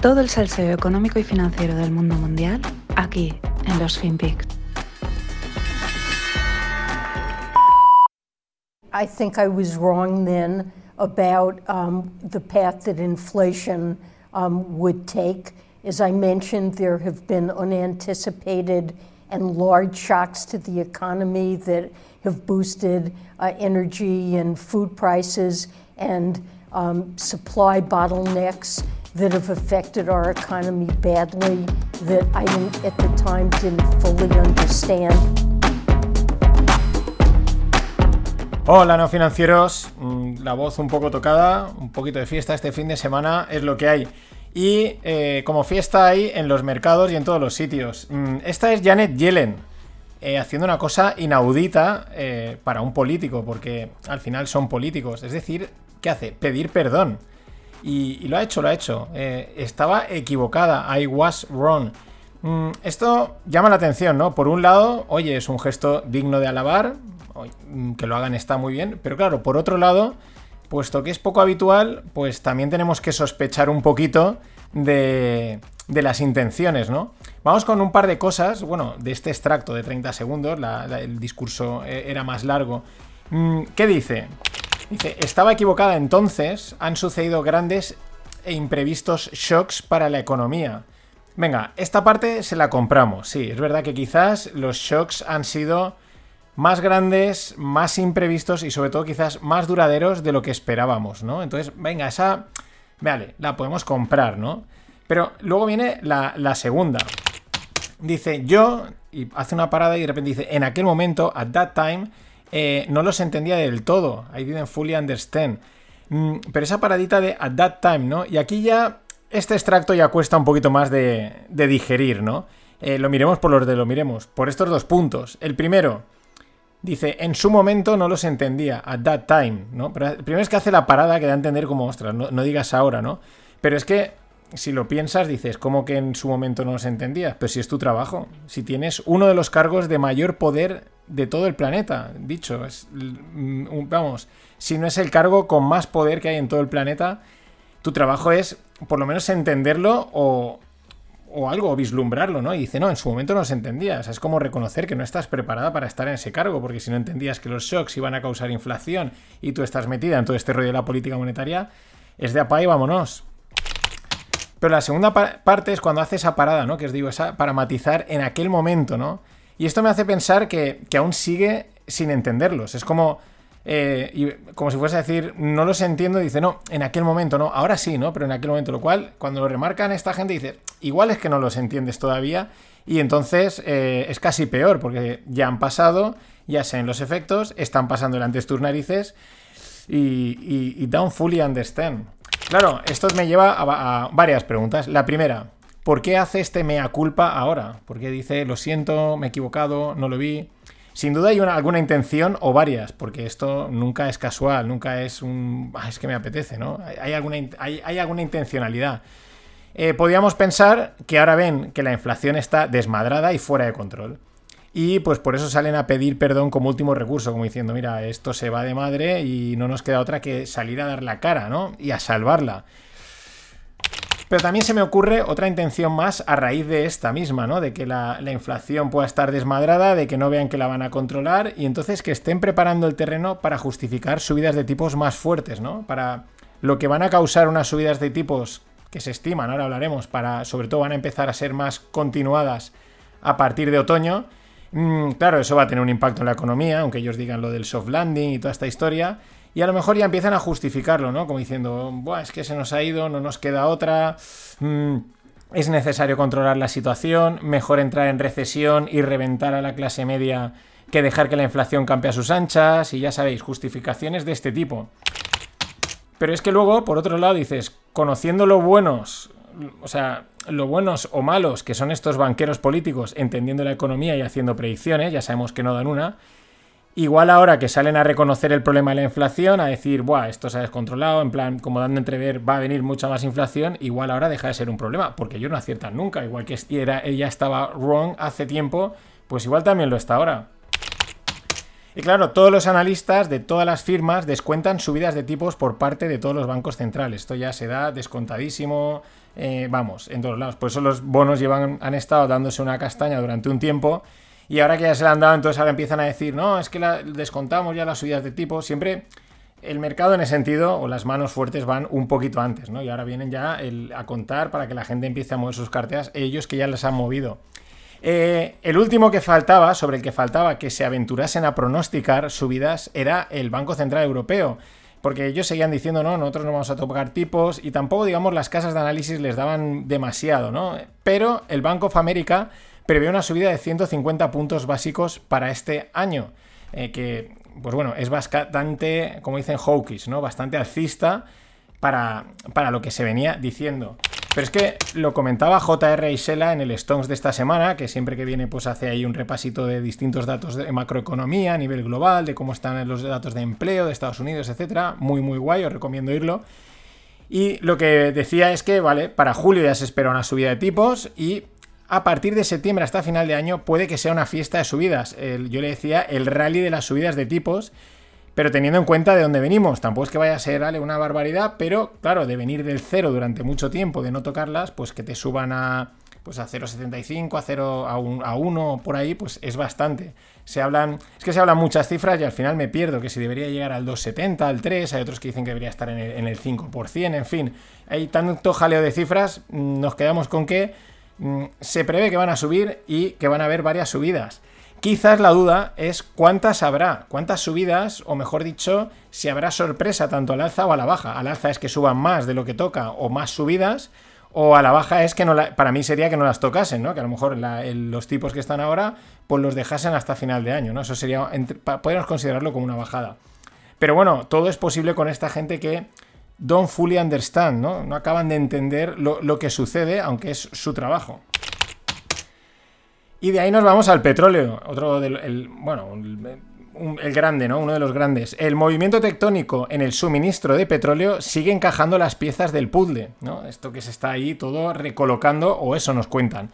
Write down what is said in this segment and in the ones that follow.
Todo el salseo económico y financiero del mundo mundial aquí en los FinPix. I think I was wrong then about um, the path that inflation um, would take. As I mentioned, there have been unanticipated and large shocks to the economy that have boosted uh, energy and food prices and um, supply bottlenecks that have affected our economy badly that I at the time didn't fully understand. Hola, no financieros. Mm, La voz un poco tocada, un poquito de fiesta este fin de semana es lo que hay. Y eh, como fiesta hay en los mercados y en todos los sitios. Mm, Esta es Janet Yellen eh, haciendo una cosa inaudita eh, para un político, porque al final son políticos. Es decir, ¿qué hace? Pedir perdón. Y, lo ha hecho, lo ha hecho. Eh, estaba equivocada. I was wrong. Mm, esto llama la atención, ¿no? Por un lado, oye, es un gesto digno de alabar. mm, Que lo hagan está muy bien. Pero claro, por otro lado, puesto que es poco habitual, pues también tenemos que sospechar un poquito de, las intenciones, ¿no? Vamos con un par de cosas, bueno, de este extracto de 30 segundos, el discurso eh, era más largo. Mm, ¿Qué dice? Dice, estaba equivocada entonces, han sucedido grandes e imprevistos shocks para la economía. Venga, esta parte se la compramos, sí, es verdad que quizás los shocks han sido más grandes, más imprevistos y sobre todo quizás más duraderos de lo que esperábamos, ¿no? Entonces, venga, esa, vale, la podemos comprar, ¿no? Pero luego viene la, la segunda. Dice, yo, y hace una parada y de repente dice, en aquel momento, at that time, eh, no los entendía del todo. I didn't fully understand. Mm, pero esa paradita de at that time, ¿no? Y aquí ya, este extracto ya cuesta un poquito más de, digerir, ¿no? Eh, lo miremos por los de lo miremos. Por estos dos puntos. El primero, Dice, en su momento no los entendía, at that time, ¿no? Pero primero es que hace la parada que da a entender como, ostras, no, no digas ahora, ¿no? Pero es que, si lo piensas, dices, ¿cómo que en su momento no los entendías? Pues si es tu trabajo, si tienes uno de los cargos de mayor poder de todo el planeta, dicho, es, mm, vamos, si no es el cargo con más poder que hay en todo el planeta, tu trabajo es, por lo menos, entenderlo o, o algo, o vislumbrarlo, ¿no? Y dice, no, en su momento no se entendía. O sea, es como reconocer que no estás preparada para estar en ese cargo, porque si no entendías que los shocks iban a causar inflación y tú estás metida en todo este rollo de la política monetaria, es de apa y vámonos. Pero la segunda pa- parte es cuando hace esa parada, ¿no? Que os digo, esa para matizar en aquel momento, ¿no? Y esto me hace pensar que, aún sigue sin entenderlos. Es como. eh, y como si fuese a decir, no los entiendo, dice, no, en aquel momento no, ahora sí, ¿no? Pero en aquel momento, lo cual, cuando lo remarcan esta gente, dice, igual es que no los entiendes todavía, y entonces eh, es casi peor, porque ya han pasado, ya saben los efectos, están pasando delante de tus narices, y, y, don't fully understand. Claro, esto me lleva a varias preguntas. La primera, ¿por qué hace este mea culpa ahora? ¿Por qué dice, lo siento, me he equivocado, no lo vi? Sin duda hay una- alguna intención o varias, porque esto nunca es casual, nunca es un... "Ah, es que me apetece, ¿no? Hay, alguna, hay alguna intencionalidad. Eh, podríamos pensar que ahora ven que la inflación está desmadrada y fuera de control. Y pues por eso salen a pedir perdón como último recurso, como diciendo, mira, esto se va de madre y no nos queda otra que salir a dar la cara, ¿no? Y a salvarla. Pero también se me ocurre otra intención más a raíz de esta misma, ¿no? De que la, la inflación pueda estar desmadrada, de que no vean que la van a controlar y entonces que estén preparando el terreno para justificar subidas de tipos más fuertes, ¿no? Para lo que van a causar unas subidas de tipos que se estiman, ahora hablaremos, para sobre todo van a empezar a ser más continuadas a partir de otoño. Mm, claro, eso va a tener un impacto en la economía, aunque ellos digan lo del soft landing y toda esta historia. Y a lo mejor ya empiezan a justificarlo, ¿no? Como diciendo, Buah, es que se nos ha ido, no nos queda otra. mm, es necesario controlar la situación, mejor entrar en recesión y reventar a la clase media que dejar que la inflación campe a sus anchas. Y ya sabéis, justificaciones de este tipo. Pero es que luego, por otro lado, dices, conociendo lo buenos, o sea, lo buenos o malos que son estos banqueros políticos, entendiendo la economía y haciendo predicciones, ya sabemos que no dan una, igual ahora que salen a reconocer el problema de la inflación, a decir, buah, esto se ha descontrolado, en plan, como dando entrever, va a venir mucha más inflación, igual ahora deja de ser un problema, porque ellos no aciertan nunca, igual que era, ella estaba wrong hace tiempo, pues igual también lo está ahora. Y claro, todos los analistas de todas las firmas descuentan subidas de tipos por parte de todos los bancos centrales. Esto ya se da descontadísimo. eh, vamos, en todos lados. Por eso los bonos llevan, han estado dándose una castaña durante un tiempo y ahora que ya se la han dado, entonces ahora empiezan a decir, no, es que descontamos ya las subidas de tipo. Siempre el mercado en ese sentido, o las manos fuertes van un poquito antes, ¿no? Y ahora vienen ya a contar para que la gente empiece a mover sus carteras, ellos que ya las han movido. Eh, el último que faltaba, sobre el que faltaba que se aventurasen a pronosticar subidas, era el Banco Central Europeo. Porque ellos seguían diciendo, no, nosotros no vamos a tocar tipos y tampoco, digamos, las casas de análisis les daban demasiado, ¿no? Pero el Bank of America prevé una subida de 150 puntos básicos para este año, eh, que, pues bueno, es bastante, como dicen hawkish, ¿no? Bastante alcista para, para lo que se venía diciendo. Pero es que lo comentaba JR Isela en el Stones de esta semana, que siempre que viene pues hace ahí un repasito de distintos datos de macroeconomía a nivel global, de cómo están los datos de empleo de Estados Unidos, etcétera. Muy, muy guay, os recomiendo irlo. Y lo que decía es que, vale, para julio ya se espera una subida de tipos y a partir de septiembre hasta final de año puede que sea una fiesta de subidas. yo le decía el rally de las subidas de tipos pero teniendo en cuenta de dónde venimos, tampoco es que vaya a ser una barbaridad, pero claro, de venir del cero durante mucho tiempo, de no tocarlas, pues que te suban a pues a 0,75, a 0, a 1 por ahí, pues es bastante. Se hablan, es que se hablan muchas cifras y al final me pierdo, que si debería llegar al 2,70, al 3, hay otros que dicen que debería estar en el, en el 5%, en fin, hay tanto jaleo de cifras, nos quedamos con que se prevé que van a subir y que van a haber varias subidas. Quizás la duda es cuántas habrá, cuántas subidas, o mejor dicho, si habrá sorpresa tanto al alza o a la baja. Al alza es que suban más de lo que toca o más subidas, o a la baja es que no para mí sería que no las tocasen, ¿no? Que a lo mejor los tipos que están ahora, pues los dejasen hasta final de año, ¿no? Eso sería, podríamos considerarlo como una bajada. Pero bueno, todo es posible con esta gente que don't fully understand, ¿no? No acaban de entender lo, lo que sucede, aunque es su trabajo. Y de ahí nos vamos al petróleo, otro del, bueno, el grande, ¿no? Uno de los grandes. El movimiento tectónico en el suministro de petróleo sigue encajando las piezas del puzzle, ¿no? Esto que se está ahí todo recolocando, o eso nos cuentan.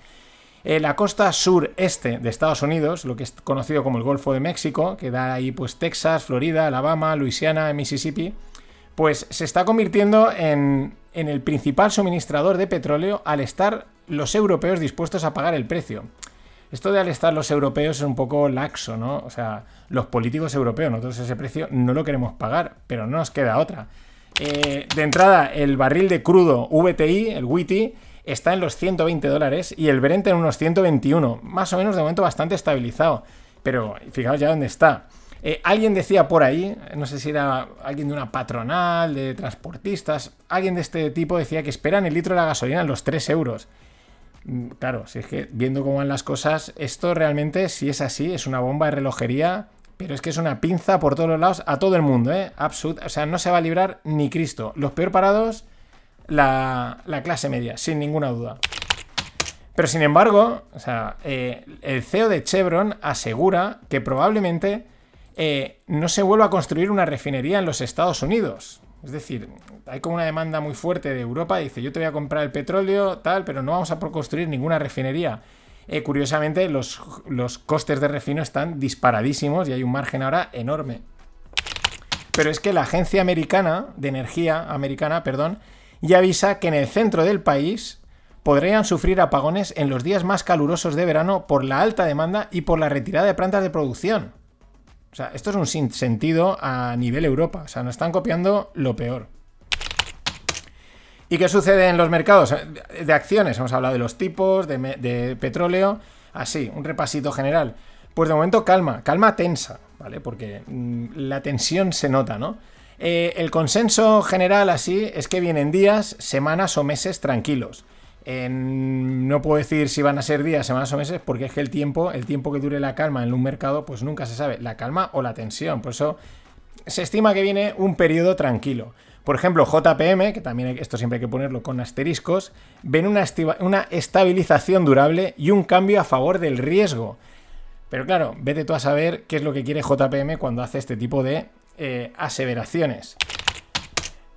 Eh, la costa sureste de Estados Unidos, lo que es conocido como el Golfo de México, que da ahí pues Texas, Florida, Alabama, Luisiana, Mississippi, pues se está convirtiendo en, en el principal suministrador de petróleo al estar los europeos dispuestos a pagar el precio. Esto de al estar los europeos es un poco laxo, ¿no? O sea, los políticos europeos, nosotros ese precio no lo queremos pagar, pero no nos queda otra. Eh, de entrada, el barril de crudo VTI, el WITI, está en los 120 dólares y el Brent en unos 121, más o menos de momento bastante estabilizado. Pero fijaos ya dónde está. Eh, alguien decía por ahí, no sé si era alguien de una patronal, de transportistas, alguien de este tipo decía que esperan el litro de la gasolina en los 3 euros. Mm, claro, si es que viendo cómo van las cosas, esto realmente, si es así, es una bomba de relojería, pero es que es una pinza por todos los lados a todo el mundo, ¿eh? Absolut o sea, no se va a librar ni Cristo. Los peor parados, la, clase media, sin ninguna duda. Pero sin embargo, o sea, eh, el CEO de Chevron asegura que probablemente eh, no se vuelva a construir una refinería en los Estados Unidos. Es decir, hay como una demanda muy fuerte de Europa, dice yo te voy a comprar el petróleo, tal, pero no vamos a construir ninguna refinería. Eh, curiosamente, los, los costes de refino están disparadísimos y hay un margen ahora enorme. Pero es que la agencia americana de energía americana, perdón, ya avisa que en el centro del país podrían sufrir apagones en los días más calurosos de verano por la alta demanda y por la retirada de plantas de producción. O sea, esto es un sinsentido a nivel Europa. O sea, nos están copiando lo peor. ¿Y qué sucede en los mercados de acciones? Hemos hablado de los tipos, de, petróleo. Así, un repasito general. Pues de momento calma, calma tensa, ¿vale? Porque mm, la tensión se nota, ¿no? Eh, el consenso general así es que vienen días, semanas o meses tranquilos no puedo decir si van a ser días, semanas o meses, porque es que el tiempo, el tiempo que dure la calma en un mercado, pues nunca se sabe, la calma o la tensión. Por eso se estima que viene un periodo tranquilo. Por ejemplo, JPM, que también esto siempre hay que ponerlo con asteriscos, ven una, estabilización durable y un cambio a favor del riesgo. Pero claro, vete tú a saber qué es lo que quiere JPM cuando hace este tipo de eh, aseveraciones.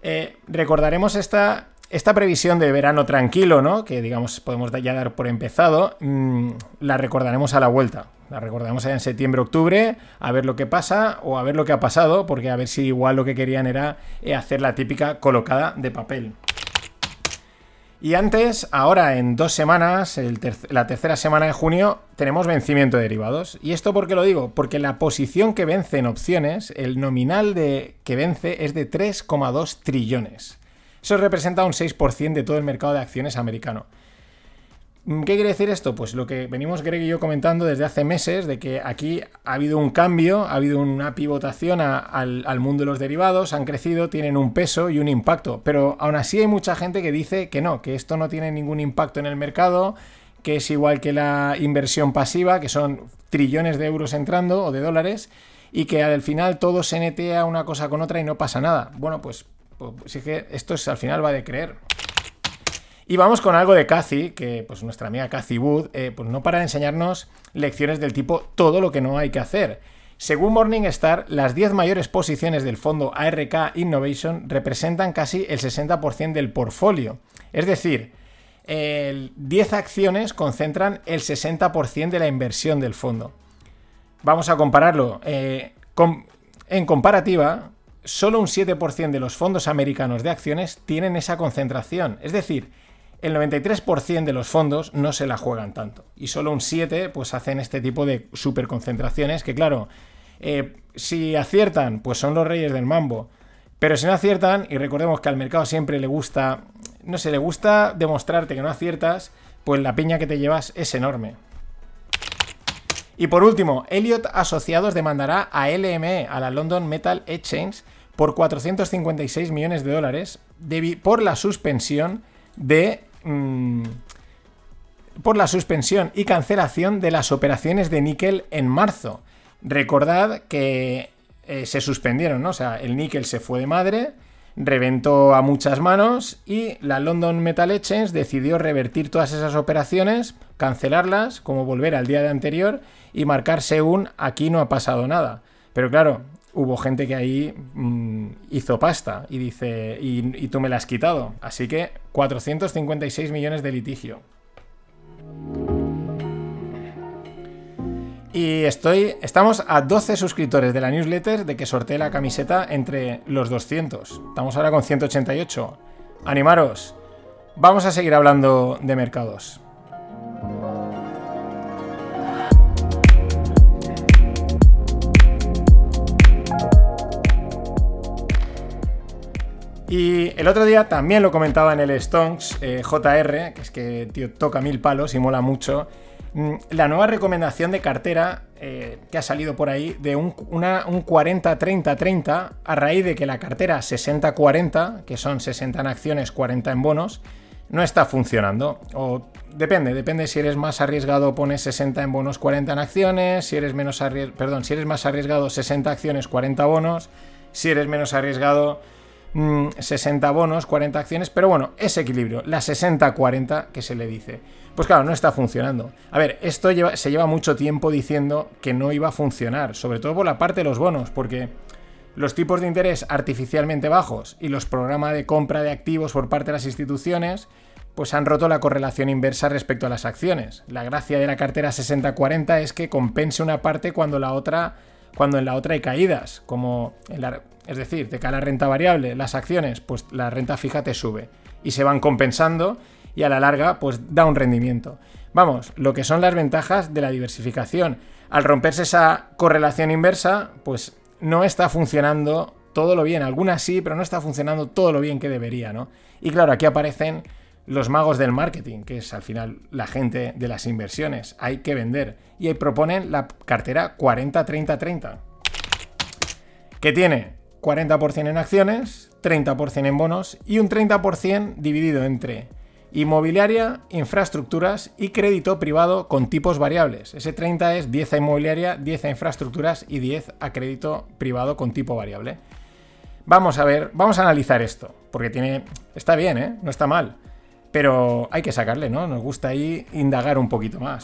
Eh, recordaremos esta esta previsión de verano tranquilo, ¿no? Que digamos podemos ya dar por empezado, mm, la recordaremos a la vuelta. La recordaremos en septiembre-octubre, a ver lo que pasa o a ver lo que ha pasado, porque a ver si igual lo que querían era eh, hacer la típica colocada de papel. Y antes, ahora en dos semanas, la tercera semana de junio, tenemos vencimiento de derivados. ¿Y esto por qué lo digo? Porque la posición que vence en opciones, el nominal de que vence es de 3,2 trillones. Eso representa un 6% de todo el mercado de acciones americano. Mm, ¿Qué quiere decir esto? Pues lo que venimos Greg y yo comentando desde hace meses, de que aquí ha habido un cambio, ha habido una pivotación al, al, mundo de los derivados, han crecido, tienen un peso y un impacto, pero aún así hay mucha gente que dice que no, que esto no tiene ningún impacto en el mercado, que es igual que la inversión pasiva, que son trillones de euros entrando o de dólares, y que al final todo se netea una cosa con otra y no pasa nada. Bueno, pues, pues sí que esto es, al final va de creer. Y vamos con algo de Cathy, que pues nuestra amiga Cathy Wood, eh, pues no para de enseñarnos lecciones del tipo todo lo que no hay que hacer. Según Morningstar, las 10 mayores posiciones del fondo ARK Innovation representan casi el 60% del portfolio. Es decir, 10 acciones concentran el 60% de la inversión del fondo. Vamos a compararlo. Eh, en comparativa, solo un 7% de los fondos americanos de acciones tienen esa concentración. Es decir, el 93% de los fondos no se la juegan tanto. Y solo un 7% pues hacen este tipo de superconcentraciones que claro, eh, si aciertan, pues son los reyes del mambo. Pero si no aciertan, y recordemos que al mercado siempre le gusta, no sé, le gusta demostrarte que no aciertas, pues la piña que te llevas es enorme. Y por último, Elliott Asociados demandará a LME, a la London Metal Exchange, por 456 millones de dólares por la suspensión de Mm, por la suspensión y cancelación de las operaciones de níquel en marzo. Recordad que eh, se suspendieron, ¿no? O sea, el níquel se fue de madre, reventó a muchas manos y la London Metal Exchange decidió revertir todas esas operaciones, cancelarlas, como volver al día de anterior y marcarse un aquí no ha pasado nada. Pero claro, hubo gente que ahí mm, hizo pasta y dice, y, tú me la has quitado. Así que 456 millones de litigio. Y estoy, estamos a 12 suscriptores de la newsletter de que sortee la camiseta entre los 200. Estamos ahora con 188. Animaros. Vamos a seguir hablando de mercados. Y el otro día también lo comentaba en el Stonks eh, JR, que es que tío, toca mil palos y mola mucho. Mm, la nueva recomendación de cartera eh, que ha salido por ahí de un, 40-30-30 a raíz de que la cartera 60-40, que son 60 en acciones, 40 en bonos, no está funcionando. O depende, depende si eres más arriesgado pones 60 en bonos, 40 en acciones, si eres menos perdón, si eres más arriesgado 60 acciones, 40 bonos, si eres menos arriesgado 60 mm, bonos, 40 acciones, pero bueno, ese equilibrio, la 60-40 que se le dice. Pues claro, no está funcionando. A ver, esto se lleva mucho tiempo diciendo que no iba a funcionar, sobre todo por la parte de los bonos, porque los tipos de interés artificialmente bajos y los programas de compra de activos por parte de las instituciones, pues han roto la correlación inversa respecto a las acciones. La gracia de la cartera 60-40 es que compense una parte cuando la otra cuando en la otra hay caídas, como en la, es decir, de cara a la renta variable, las acciones, pues la renta fija te sube y se van compensando y a la larga pues da un rendimiento. Vamos, lo que son las ventajas de la diversificación. Al romperse esa correlación inversa, pues no está funcionando todo lo bien. Algunas sí, pero no está funcionando todo lo bien que debería, ¿no? Y claro, aquí aparecen los magos del marketing, que es al final la gente de las inversiones. Hay que vender. Y ahí proponen la cartera 40-30-30. Que tiene 40% en acciones, 30% en bonos y un 30% dividido entre inmobiliaria, infraestructuras y crédito privado con tipos variables. Ese 30 es 10 a inmobiliaria, 10 a infraestructuras y 10 a crédito privado con tipo variable. Vamos a ver, vamos a analizar esto, porque tiene está bien, ¿eh? No está mal, pero hay que sacarle, ¿no? Nos gusta ahí indagar un poquito más.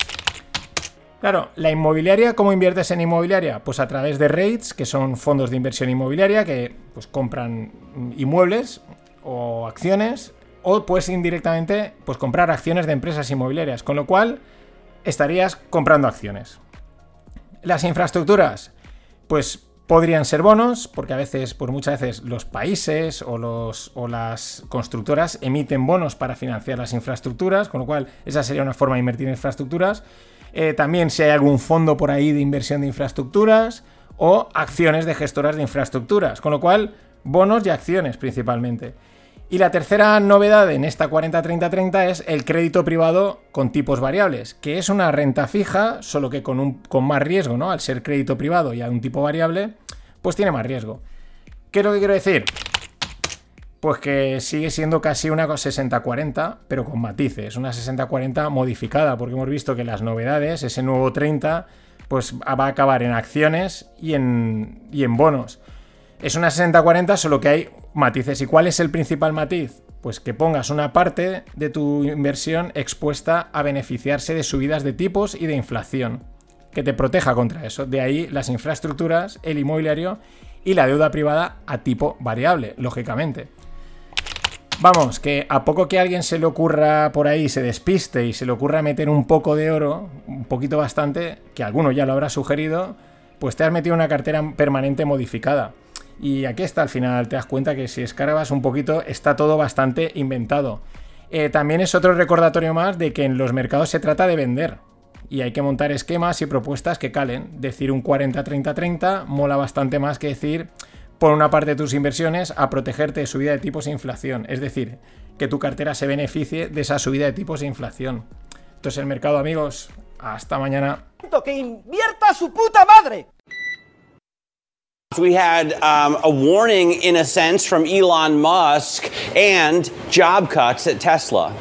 Claro, la inmobiliaria, ¿cómo inviertes en inmobiliaria? Pues a través de REITs, que son fondos de inversión inmobiliaria que pues, compran inmuebles o acciones, o puedes indirectamente pues, comprar acciones de empresas inmobiliarias, con lo cual estarías comprando acciones. Las infraestructuras, pues Podrían ser bonos, porque a veces, por muchas veces, los países o, los, o las constructoras emiten bonos para financiar las infraestructuras, con lo cual esa sería una forma de invertir en infraestructuras. Eh, también si hay algún fondo por ahí de inversión de infraestructuras o acciones de gestoras de infraestructuras, con lo cual bonos y acciones principalmente. Y la tercera novedad en esta 40-30-30 es el crédito privado con tipos variables, que es una renta fija, solo que con, un, con más riesgo, ¿no? Al ser crédito privado y a un tipo variable, pues tiene más riesgo. ¿Qué es lo que quiero decir? Pues que sigue siendo casi una 60-40, pero con matices, una 60-40 modificada, porque hemos visto que las novedades, ese nuevo 30, pues va a acabar en acciones y en, bonos. Es una 60-40, solo que hay matices. ¿Y cuál es el principal matiz? Pues que pongas una parte de tu inversión expuesta a beneficiarse de subidas de tipos y de inflación, que te proteja contra eso. De ahí las infraestructuras, el inmobiliario y la deuda privada a tipo variable, lógicamente. Vamos, que a poco que a alguien se le ocurra por ahí, se despiste y se le ocurra meter un poco de oro, un poquito bastante, que alguno ya lo habrá sugerido, pues te has metido una cartera permanente modificada. Y aquí está al final, te das cuenta que si escarbas un poquito está todo bastante inventado. Eh, también es otro recordatorio más de que en los mercados se trata de vender. Y hay que montar esquemas y propuestas que calen. Decir un 40-30-30 mola bastante más que decir por una parte de tus inversiones a protegerte de subida de tipos e inflación. Es decir, que tu cartera se beneficie de esa subida de tipos e inflación. Esto es el mercado, amigos. Hasta mañana. Que invierta su puta madre. We had um, a warning, in a sense, from Elon Musk and job cuts at Tesla.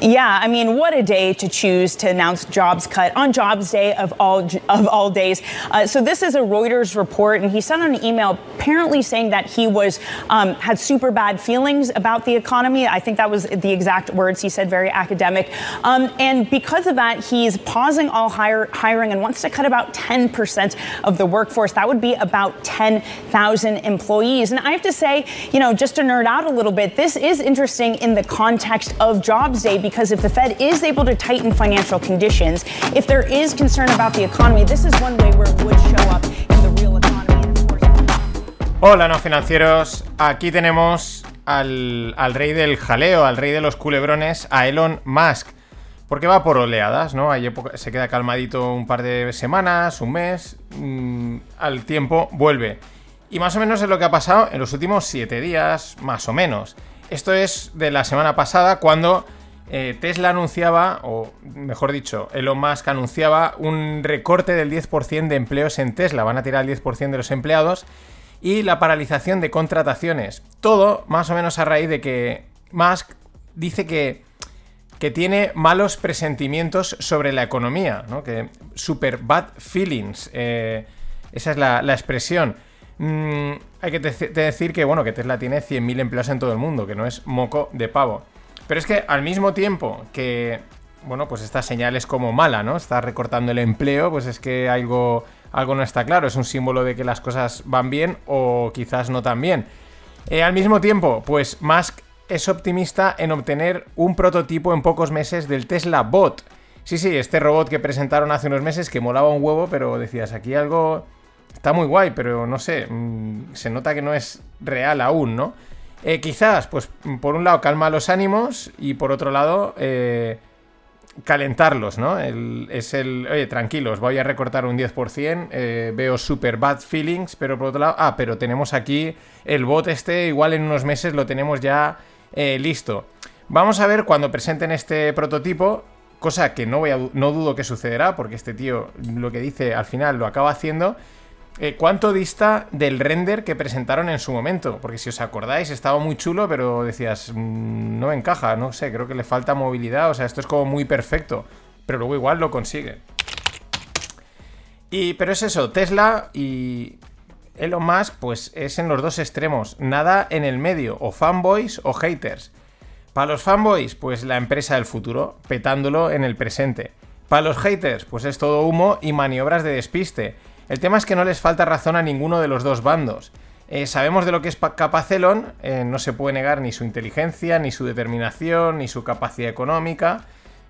Yeah, I mean, what a day to choose to announce jobs cut on Jobs Day of all of all days. Uh, so this is a Reuters report, and he sent an email apparently saying that he was um, had super bad feelings about the economy. I think that was the exact words he said, very academic. Um, and because of that, he's pausing all hire, hiring and wants to cut about 10% of the workforce. That would be about 10,000 employees. And I have to say, you know, just to nerd out a little bit, this is interesting in the context of Jobs Day because if the Fed is able to tighten financial conditions, if there is concern about the economy, this is one way where it would show up in the real economy. Hola, no financieros. Aquí tenemos al, al rey del jaleo, al rey de los culebrones, a Elon Musk. Porque va por oleadas, ¿no? Hay época- se queda calmadito un par de semanas, un mes, mm, al tiempo vuelve. Y más o menos es lo que ha pasado en los últimos siete días, más o menos. Esto es de la semana pasada cuando eh, Tesla anunciaba, o mejor dicho, Elon Musk anunciaba un recorte del 10% de empleos en Tesla. Van a tirar el 10% de los empleados y la paralización de contrataciones. Todo más o menos a raíz de que Musk dice que, que tiene malos presentimientos sobre la economía, ¿no? Que super bad feelings. eh, esa es la, la expresión. Mm, hay que decir que, bueno, que Tesla tiene 100.000 empleados en todo el mundo, que no es moco de pavo. Pero es que al mismo tiempo que, bueno, pues esta señal es como mala, ¿no? Está recortando el empleo, pues es que algo, algo no está claro. Es un símbolo de que las cosas van bien o quizás no tan bien. Eh, al mismo tiempo, pues Musk es optimista en obtener un prototipo en pocos meses del Tesla Bot. Sí, sí, este robot que presentaron hace unos meses que molaba un huevo, pero decías, aquí algo está muy guay, pero no sé, mm, se nota que no es real aún, ¿no? Eh, quizás, pues por un lado calma los ánimos y por otro lado eh, calentarlos, ¿no? Es el, oye, tranquilos, voy a recortar un 10%, eh, veo super bad feelings, pero por otro lado, ah, pero tenemos aquí el bot este, igual en unos meses lo tenemos ya eh, listo. Vamos a ver cuando presenten este prototipo, cosa que no, voy a no dudo que sucederá, porque este tío lo que dice al final lo acaba haciendo. Eh, ¿Cuánto dista del render que presentaron en su momento? Porque si os acordáis, estaba muy chulo, pero decías, "Mm, no encaja, no sé, creo que le falta movilidad, o sea, esto es como muy perfecto, pero luego igual lo consigue. Y, pero es eso, Tesla y Elon Musk, pues es en los dos extremos, nada en el medio, o fanboys o haters. Para los fanboys, pues la empresa del futuro, petándolo en el presente. Para los haters, pues es todo humo y maniobras de despiste. El tema es que no les falta razón a ninguno de los dos bandos. Eh, sabemos de lo que es pa- capaz Elon, eh, no se puede negar ni su inteligencia, ni su determinación, ni su capacidad económica,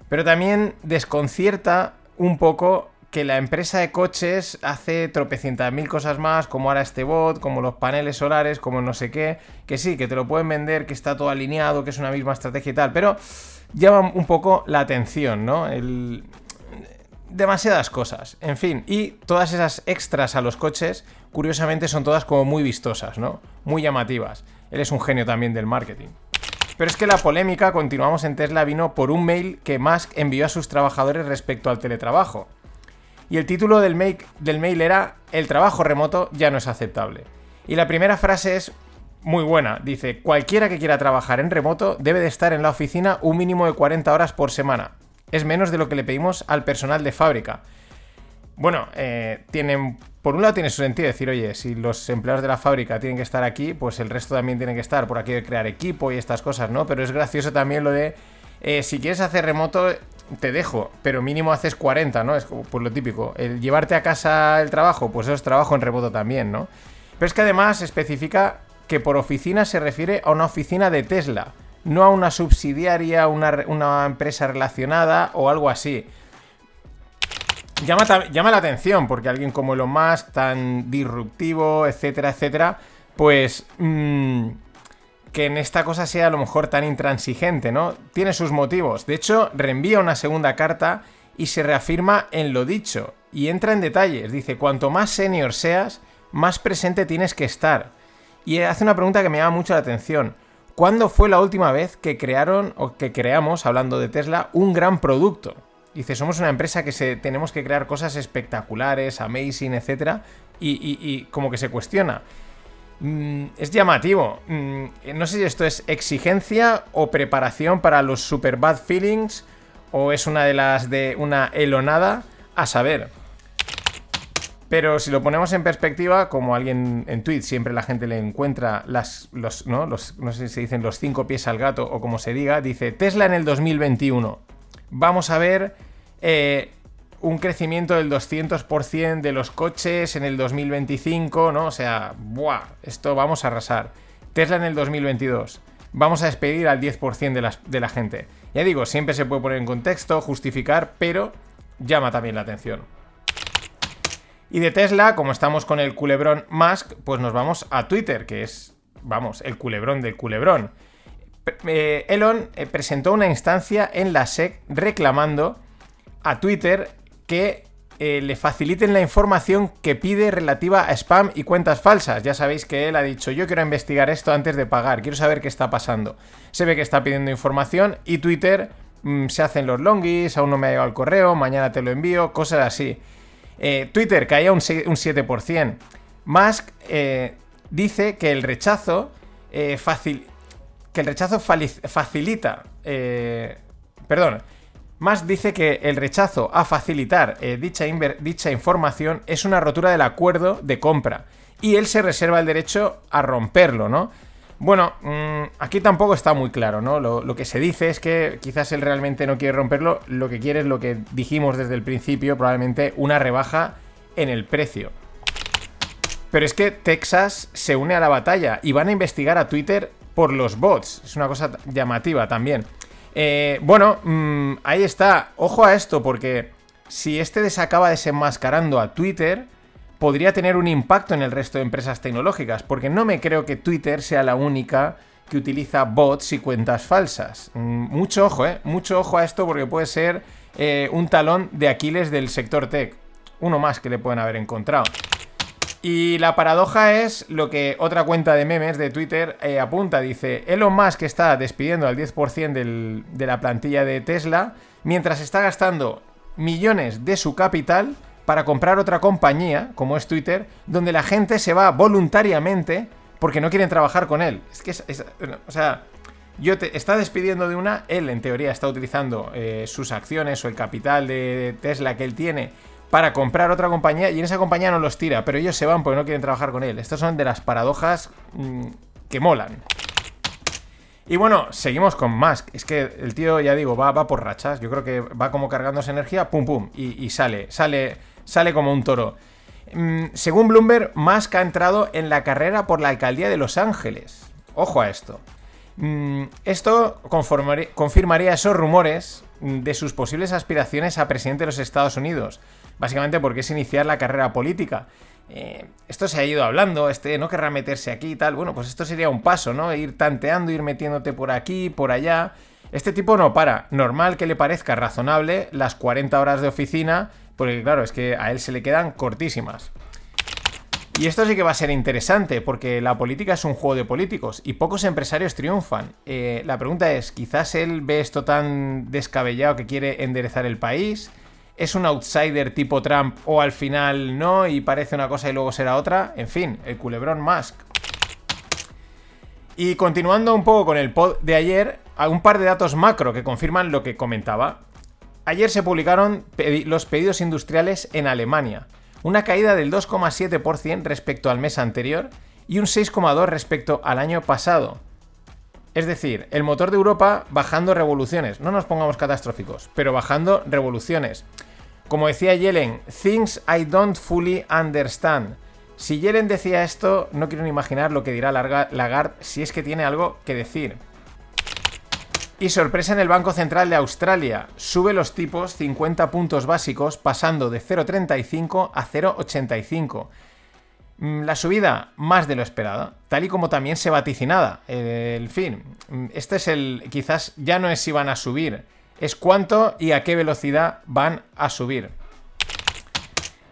pero también desconcierta un poco que la empresa de coches hace tropecientas mil cosas más, como ahora este bot, como los paneles solares, como no sé qué, que sí, que te lo pueden vender, que está todo alineado, que es una misma estrategia y tal, pero llama un poco la atención, ¿no? El... Demasiadas cosas, en fin, y todas esas extras a los coches, curiosamente son todas como muy vistosas, ¿no? Muy llamativas. Él es un genio también del marketing. Pero es que la polémica, continuamos en Tesla, vino por un mail que Musk envió a sus trabajadores respecto al teletrabajo. Y el título del mail, del mail era El trabajo remoto ya no es aceptable. Y la primera frase es muy buena. Dice, cualquiera que quiera trabajar en remoto debe de estar en la oficina un mínimo de 40 horas por semana. Es menos de lo que le pedimos al personal de fábrica. Bueno, eh, tienen, por un lado tiene su sentido decir, oye, si los empleados de la fábrica tienen que estar aquí, pues el resto también tiene que estar por aquí de crear equipo y estas cosas, ¿no? Pero es gracioso también lo de, eh, si quieres hacer remoto, te dejo, pero mínimo haces 40, ¿no? Es como, pues lo típico. El llevarte a casa el trabajo, pues eso es trabajo en remoto también, ¿no? Pero es que además especifica que por oficina se refiere a una oficina de Tesla, no a una subsidiaria, una, empresa relacionada o algo así. Llama, llama, la atención, porque alguien como Elon Musk, tan disruptivo, etcétera, etcétera, pues... Mmm, que en esta cosa sea a lo mejor tan intransigente, ¿no? Tiene sus motivos. De hecho, reenvía una segunda carta y se reafirma en lo dicho. Y entra en detalles. Dice, cuanto más senior seas, más presente tienes que estar. Y hace una pregunta que me llama mucho la atención. ¿Cuándo fue la última vez que crearon o que creamos, hablando de Tesla, un gran producto? Dice, somos una empresa que se, tenemos que crear cosas espectaculares, amazing, etc. Y, como que se cuestiona. Mm, es llamativo. Mm, no sé si esto es exigencia o preparación para los super bad feelings o es una de las de una elonada, a saber. Pero si lo ponemos en perspectiva, como alguien en tweet siempre la gente le encuentra las, los, ¿no? Los, no sé si se dicen los cinco pies al gato o como se diga, dice Tesla en el 2021. Vamos a ver eh, un crecimiento del 200% de los coches en el 2025, ¿no? O sea, ¡buah! Esto vamos a arrasar. Tesla en el 2022. Vamos a despedir al 10% de, las, de la gente. Ya digo, siempre se puede poner en contexto, justificar, pero llama también la atención. Y de Tesla, como estamos con el culebrón Musk, pues nos vamos a Twitter, que es, vamos, el culebrón del culebrón. Eh, Elon eh, presentó una instancia en la SEC reclamando a Twitter que eh, le faciliten la información que pide relativa a spam y cuentas falsas. Ya sabéis que él ha dicho, yo quiero investigar esto antes de pagar, quiero saber qué está pasando. Se ve que está pidiendo información y Twitter mm, se hacen los longis, aún no me ha llegado el correo, mañana te lo envío, cosas así. Eh, Twitter caía un, un 7%. Musk eh, dice que el rechazo, facil que el rechazo facilita... perdón, más dice que el rechazo a facilitar eh, dicha, dicha información es una rotura del acuerdo de compra y él se reserva el derecho a romperlo, ¿no? Bueno, mmm, aquí tampoco está muy claro, ¿no? Lo, que se dice es que quizás él realmente no quiere romperlo, lo que quiere es lo que dijimos desde el principio, probablemente una rebaja en el precio. Pero es que Texas se une a la batalla y van a investigar a Twitter por los bots. Es una cosa llamativa también. Eh, bueno, mmm, ahí está. Ojo a esto, porque si este desacaba desenmascarando a Twitter, podría tener un impacto en el resto de empresas tecnológicas, porque no me creo que Twitter sea la única que utiliza bots y cuentas falsas. Mm, mucho ojo, ¿eh? Mucho ojo a esto porque puede ser eh, un talón de Aquiles del sector tech. Uno más que le pueden haber encontrado. Y la paradoja es lo que otra cuenta de memes de Twitter eh, apunta. Dice, Elon Musk está despidiendo al 10% del, de la plantilla de Tesla mientras está gastando millones de su capital para comprar otra compañía, como es Twitter, donde la gente se va voluntariamente porque no quieren trabajar con él. Es que es, o sea, yo te, está despidiendo de una, él en teoría está utilizando eh, sus acciones o el capital de Tesla que él tiene para comprar otra compañía y en esa compañía no los tira, pero ellos se van porque no quieren trabajar con él. Estas son de las paradojas mmm, que molan. Y bueno, seguimos con Musk. Es que el tío, ya digo, va, va por rachas. Yo creo que va como cargándose energía, pum pum, y sale, sale, sale como un toro. Mm, según Bloomberg, Musk ha entrado en la carrera por la alcaldía de Los Ángeles. Ojo a esto. Mm, esto confirmaría esos rumores de sus posibles aspiraciones a presidente de los Estados Unidos. básicamente porque es iniciar la carrera política. Eh, esto se ha ido hablando, este no querrá meterse aquí y tal. Bueno, pues esto sería un paso, ¿no? Ir tanteando, ir metiéndote por aquí, por allá. Este tipo no para. Normal que le parezca razonable las 40 horas de oficina, porque claro, es que a él se le quedan cortísimas. Y esto sí que va a ser interesante, porque la política es un juego de políticos y pocos empresarios triunfan. Eh, la pregunta es, quizás él ve esto tan descabellado que quiere enderezar el país. ¿Es un outsider tipo Trump o al final no y parece una cosa y luego será otra? En fin, el culebrón Musk. Y continuando un poco con el pod de ayer, un par de datos macro que confirman lo que comentaba. Ayer se publicaron los pedidos industriales en Alemania una caída del 2,7% respecto al mes anterior y un 6,2% respecto al año pasado. Es decir, el motor de Europa bajando revoluciones, no nos pongamos catastróficos, pero bajando revoluciones. Como decía Yellen, things I don't fully understand. Si Yellen decía esto, no quiero ni imaginar lo que dirá Lagarde si es que tiene algo que decir. Y sorpresa en el Banco Central de Australia. Sube los tipos 50 puntos básicos pasando de 0,35 a 0,85. Mm, la subida más de lo esperado, tal y como también se vaticinaba. El fin, mm, este es el... quizás ya no es si van a subir, es cuánto y a qué velocidad van a subir.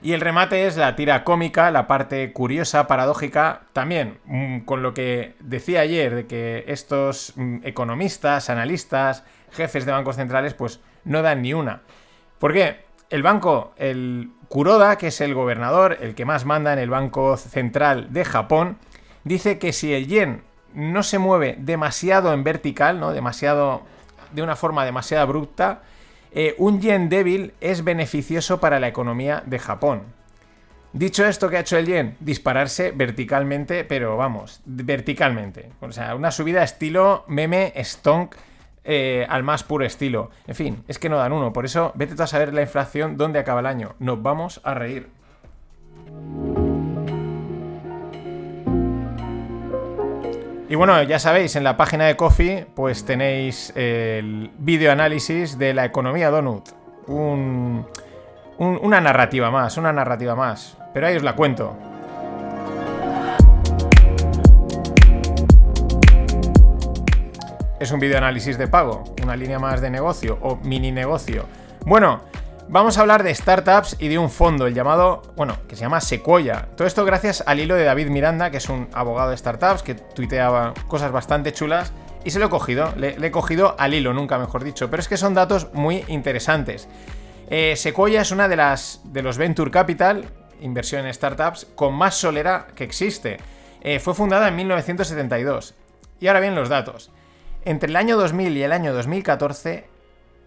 Y el remate es la tira cómica, la parte curiosa, paradójica, también mm, con lo que decía ayer de que estos mm, economistas, analistas, jefes de bancos centrales, pues no dan ni una. ¿Por qué? El banco, el Kuroda, que es el gobernador, el que más manda en el Banco Central de Japón, dice que si el yen no se mueve demasiado en vertical, ¿no? Demasiado. de una forma demasiado abrupta, eh, un yen débil es beneficioso para la economía de Japón. Dicho esto, ¿qué ha hecho el yen? Dispararse verticalmente, pero vamos, verticalmente. O sea, una subida estilo meme stonk eh, al más puro estilo. En fin, es que no dan uno. Por eso, vete tú a saber la inflación dónde acaba el año. Nos vamos a reír. Y bueno, ya sabéis, en la página de Coffee pues tenéis el videoanálisis de la economía Donut. una narrativa más, una narrativa más. Pero ahí os la cuento. Es un videoanálisis de pago, una línea más de negocio o mini negocio. Bueno, Vamos a hablar de startups y de un fondo, el llamado, bueno, que se llama Sequoia. Todo esto gracias al hilo de David Miranda, que es un abogado de startups que tuiteaba cosas bastante chulas y se lo he cogido, le, he cogido al hilo, nunca mejor dicho, pero es que son datos muy interesantes. Eh, Sequoia es una de las de los Venture Capital, inversión en startups, con más solera que existe. Eh, fue fundada en 1972. Y ahora bien los datos. Entre el año 2000 y el año 2014,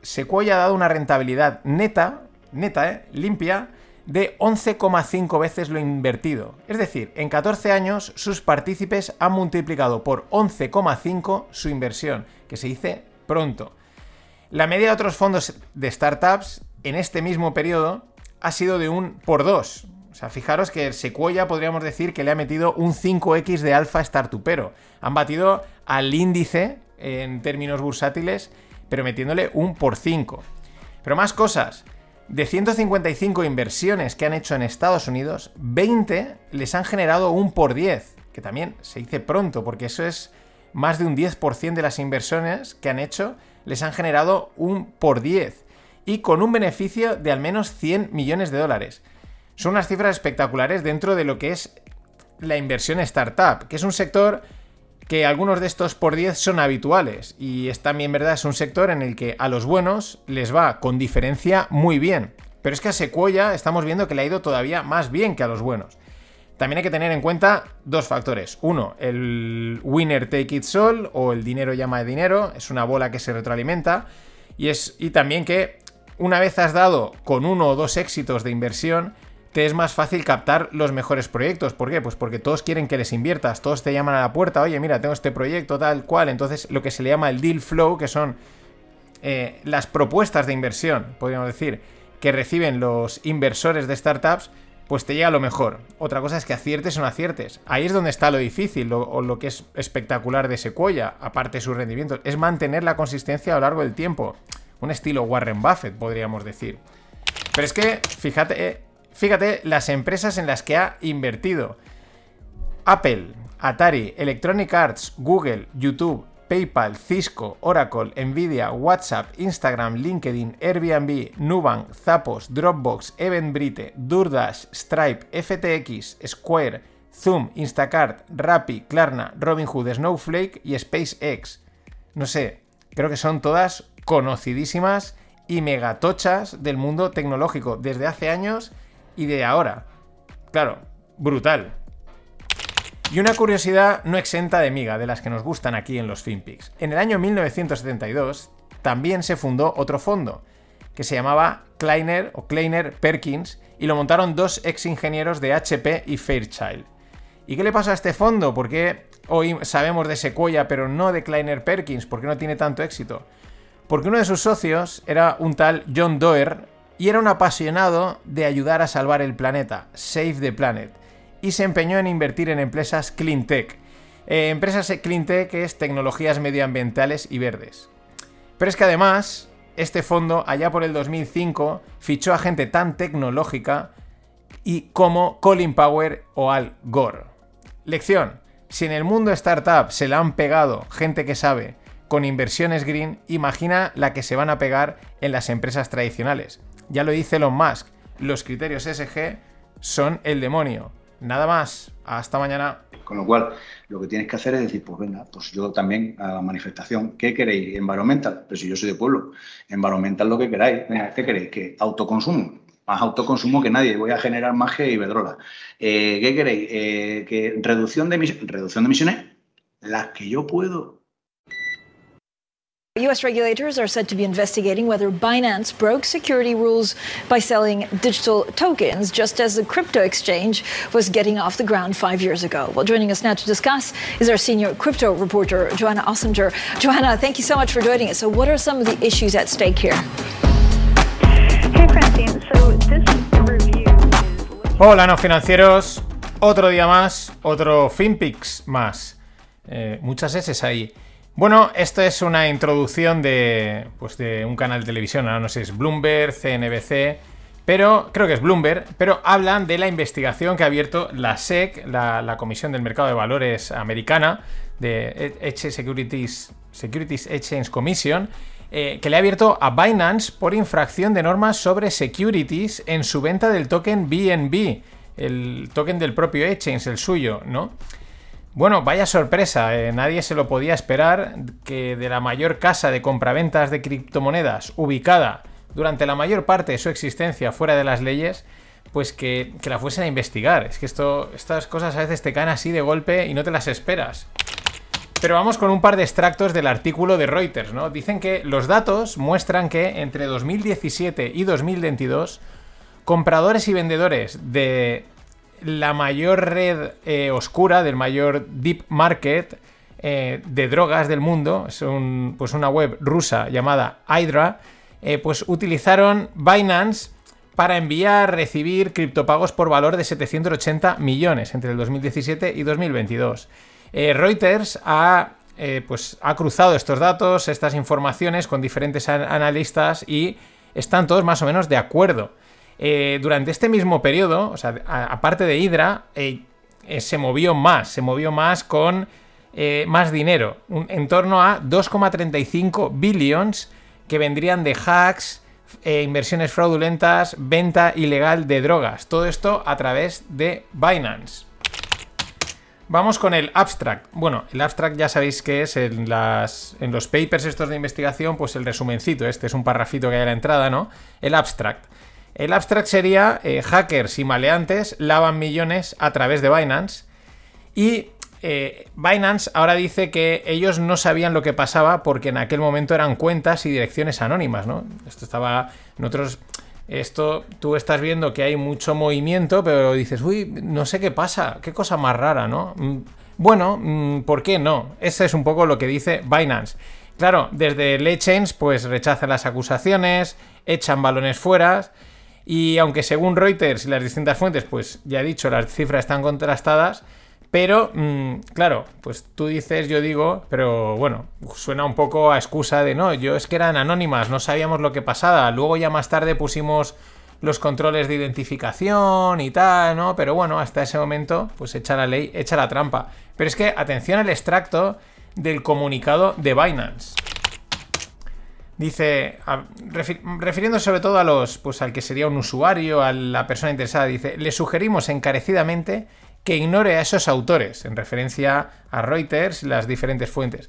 Sequoia ha dado una rentabilidad neta, neta, ¿eh? limpia, de 11,5 veces lo invertido. Es decir, en 14 años sus partícipes han multiplicado por 11,5 su inversión, que se dice pronto. La media de otros fondos de startups en este mismo periodo ha sido de un por 2. O sea, fijaros que Sequoia podríamos decir que le ha metido un 5x de alfa startupero. Han batido al índice en términos bursátiles pero metiéndole un por 5. Pero más cosas. De 155 inversiones que han hecho en Estados Unidos, 20 les han generado un por 10, que también se dice pronto, porque eso es más de un 10% de las inversiones que han hecho les han generado un por 10 y con un beneficio de al menos 100 millones de dólares. Son unas cifras espectaculares dentro de lo que es la inversión startup, que es un sector que algunos de estos por 10 son habituales y es también verdad, es un sector en el que a los buenos les va con diferencia muy bien. Pero es que a Sequoia estamos viendo que le ha ido todavía más bien que a los buenos. También hay que tener en cuenta dos factores. Uno, el winner take it all o el dinero llama de dinero, es una bola que se retroalimenta. Y, es, y también que una vez has dado con uno o dos éxitos de inversión, te es más fácil captar los mejores proyectos. ¿Por qué? Pues porque todos quieren que les inviertas, todos te llaman a la puerta, oye, mira, tengo este proyecto tal cual. Entonces, lo que se le llama el deal flow, que son eh, las propuestas de inversión, podríamos decir, que reciben los inversores de startups, pues te llega lo mejor. Otra cosa es que aciertes o no aciertes. Ahí es donde está lo difícil, o lo que es espectacular de Sequoia, aparte de sus rendimientos, es mantener la consistencia a lo largo del tiempo. Un estilo Warren Buffett, podríamos decir. Pero es que, fíjate, fíjate las empresas en las que ha invertido. Apple, Atari, Electronic Arts, Google, YouTube, PayPal, Cisco, Oracle, Nvidia, WhatsApp, Instagram, LinkedIn, Airbnb, Nubank, Zappos, Dropbox, Eventbrite, Durdash, Stripe, FTX, Square, Zoom, Instacart, Rappi, Klarna, Robinhood, Snowflake y SpaceX. No sé, creo que son todas conocidísimas y megatochas del mundo tecnológico desde hace años y de ahora. Claro, brutal. Y una curiosidad no exenta de miga, de las que nos gustan aquí en los FinPix. En el año 1972 también se fundó otro fondo, que se llamaba Kleiner o Kleiner Perkins, y lo montaron dos ex ingenieros de HP y Fairchild. ¿Y qué le pasa a este fondo? ¿Por qué hoy sabemos de Sequoia pero no de Kleiner Perkins? ¿Por qué no tiene tanto éxito? Porque uno de sus socios era un tal John Doerr y era un apasionado de ayudar a salvar el planeta, Save the Planet, y se empeñó en invertir en empresas clean tech. Eh, empresas clean tech es tecnologías medioambientales y verdes. Pero es que además, este fondo, allá por el 2005, fichó a gente tan tecnológica y como Colin Power o Al Gore. Lección. Si en el mundo startup se la han pegado gente que sabe con inversiones green, imagina la que se van a pegar en las empresas tradicionales. Ya lo dice Elon Musk, los criterios SG son el demonio. Nada más, hasta mañana. Con lo cual, lo que tienes que hacer es decir, pues venga, pues yo también a la manifestación, ¿qué queréis? Environmental, pero si yo soy de pueblo, environmental lo que queráis, venga, ¿qué queréis? Que autoconsumo, más autoconsumo que nadie, voy a generar más que Iberdrola. Eh, ¿Qué queréis? Eh, que reducción de, reducción de emisiones, las que yo puedo. U.S. regulators are said to be investigating whether Binance broke security rules by selling digital tokens, just as the crypto exchange was getting off the ground five years ago. Well, joining us now to discuss is our senior crypto reporter, Joanna Ossinger. Joanna, thank you so much for joining us. So, what are some of the issues at stake here? Hey, Francine. So, this review is. Hola, no financieros. Otro día más, otro FinPix más. Eh, muchas S ahí. Bueno, esto es una introducción de, pues de un canal de televisión, ahora no sé es Bloomberg, CNBC, pero creo que es Bloomberg, pero hablan de la investigación que ha abierto la SEC, la, Comisión del Mercado de Valores americana, de Securities, Securities Exchange Commission, eh, que le ha abierto a Binance por infracción de normas sobre securities en su venta del token BNB, el token del propio exchange, el suyo, ¿no? Bueno, vaya sorpresa, eh, nadie se lo podía esperar que de la mayor casa de compraventas de criptomonedas ubicada durante la mayor parte de su existencia fuera de las leyes, pues que, la fuesen a investigar. Es que esto, estas cosas a veces te caen así de golpe y no te las esperas. Pero vamos con un par de extractos del artículo de Reuters, ¿no? Dicen que los datos muestran que entre 2017 y 2022, compradores y vendedores de la mayor red eh, oscura, del mayor deep market eh, de drogas del mundo, es pues una web rusa llamada Hydra, eh, pues utilizaron Binance para enviar, recibir criptopagos por valor de 780 millones entre el 2017 y 2022. Reuters pues, ha cruzado estos datos, estas informaciones con diferentes analistas y están todos más o menos de acuerdo. Eh, durante este mismo periodo, o sea, aparte de Hydra, eh, eh, se movió más, se movió más con más dinero, en torno a 2,35 billions que vendrían de hacks, inversiones fraudulentas, venta ilegal de drogas. Todo esto a través de Binance. Vamos con el abstract. Bueno, el abstract ya sabéis que es en, en los papers estos de investigación, pues el resumencito, este es un parrafito que hay a la entrada, ¿no? El abstract. El abstract sería eh, hackers y maleantes lavan millones a través de Binance y eh, Binance ahora dice que ellos no sabían lo que pasaba porque en aquel momento eran cuentas y direcciones anónimas, ¿no? Esto estaba... Nosotros... Esto, tú estás viendo que hay mucho movimiento, pero dices, uy, no sé qué pasa, qué cosa más rara, ¿no? Mm, bueno, mm, ¿por qué no? Ese es un poco lo que dice Binance. Claro, desde Legends, pues rechazan las acusaciones, echan balones fuera y aunque según Reuters y las distintas fuentes, pues ya he dicho, las cifras están contrastadas, pero mm, claro, pues tú dices, yo digo, pero bueno, suena un poco a excusa de no, yo es que eran anónimas, no sabíamos lo que pasaba, luego ya más tarde pusimos los controles de identificación y tal, ¿no? Pero bueno, hasta ese momento, pues echa la ley, echa la trampa. Pero es que, atención al extracto del comunicado de Binance. Dice, refiriendo sobre todo a los, pues al que sería un usuario, a la persona interesada, dice, le sugerimos encarecidamente que ignore a esos autores, en referencia a Reuters y las diferentes fuentes.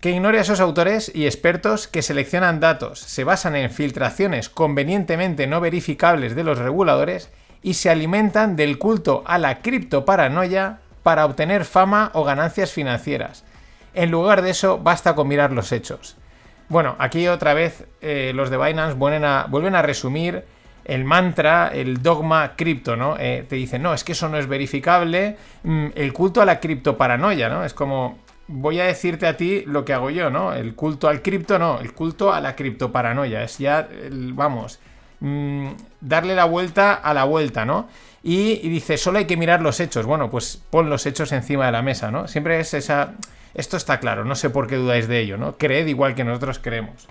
Que ignore a esos autores y expertos que seleccionan datos, se basan en filtraciones convenientemente no verificables de los reguladores y se alimentan del culto a la criptoparanoia para obtener fama o ganancias financieras. En lugar de eso, basta con mirar los hechos. Bueno, aquí otra vez eh, los de Binance vuelven a, resumir el mantra, el dogma cripto, ¿no? Eh, te dicen, no, es que eso no es verificable, mm, el culto a la criptoparanoia, ¿no? Es como, voy a decirte a ti lo que hago yo, ¿no? El culto al cripto, no, el culto a la criptoparanoia, es ya, vamos, mm, darle la vuelta a la vuelta, ¿no? Y, y dice, solo hay que mirar los hechos, bueno, pues pon los hechos encima de la mesa, ¿no? Siempre es esa esto está claro, no sé por qué dudáis de ello, ¿no? Creed igual que nosotros creemos.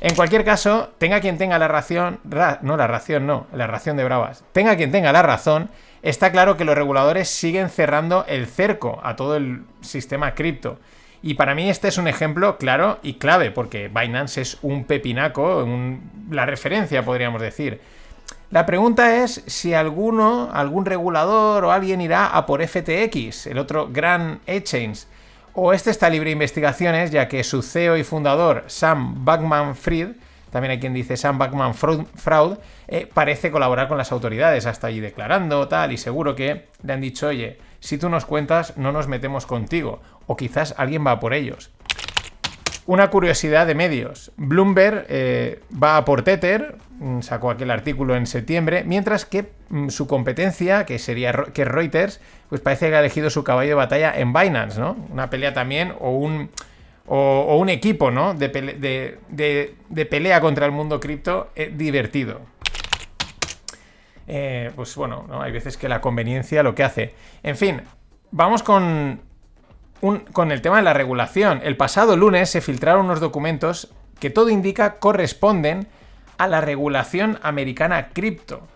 En cualquier caso, tenga quien tenga la ración, no la ración, no, la ración de bravas, tenga quien tenga la razón, está claro que los reguladores siguen cerrando el cerco a todo el sistema cripto. Y para mí este es un ejemplo claro y clave, porque Binance es un pepinaco, la referencia podríamos decir. La pregunta es si alguno, algún regulador o alguien irá a por FTX, el otro gran exchange o este está libre de investigaciones, ya que su CEO y fundador, Sam Backman-Fried, también hay quien dice Sam Backman-Fraud, eh, parece colaborar con las autoridades, hasta allí declarando tal, y seguro que le han dicho, oye, si tú nos cuentas, no nos metemos contigo, o quizás alguien va por ellos. Una curiosidad de medios. Bloomberg eh, va por Tether, sacó aquel artículo en septiembre, mientras que mm, su competencia, que sería que Reuters, pues parece que ha elegido su caballo de batalla en Binance, ¿no? Una pelea también o un, o, un equipo, ¿no? De, pelea contra el mundo cripto eh, divertido. Eh, pues bueno, ¿no? hay veces que la conveniencia lo que hace. En fin, vamos con con el tema de la regulación. El pasado lunes se filtraron unos documentos que todo indica corresponden a la regulación americana cripto.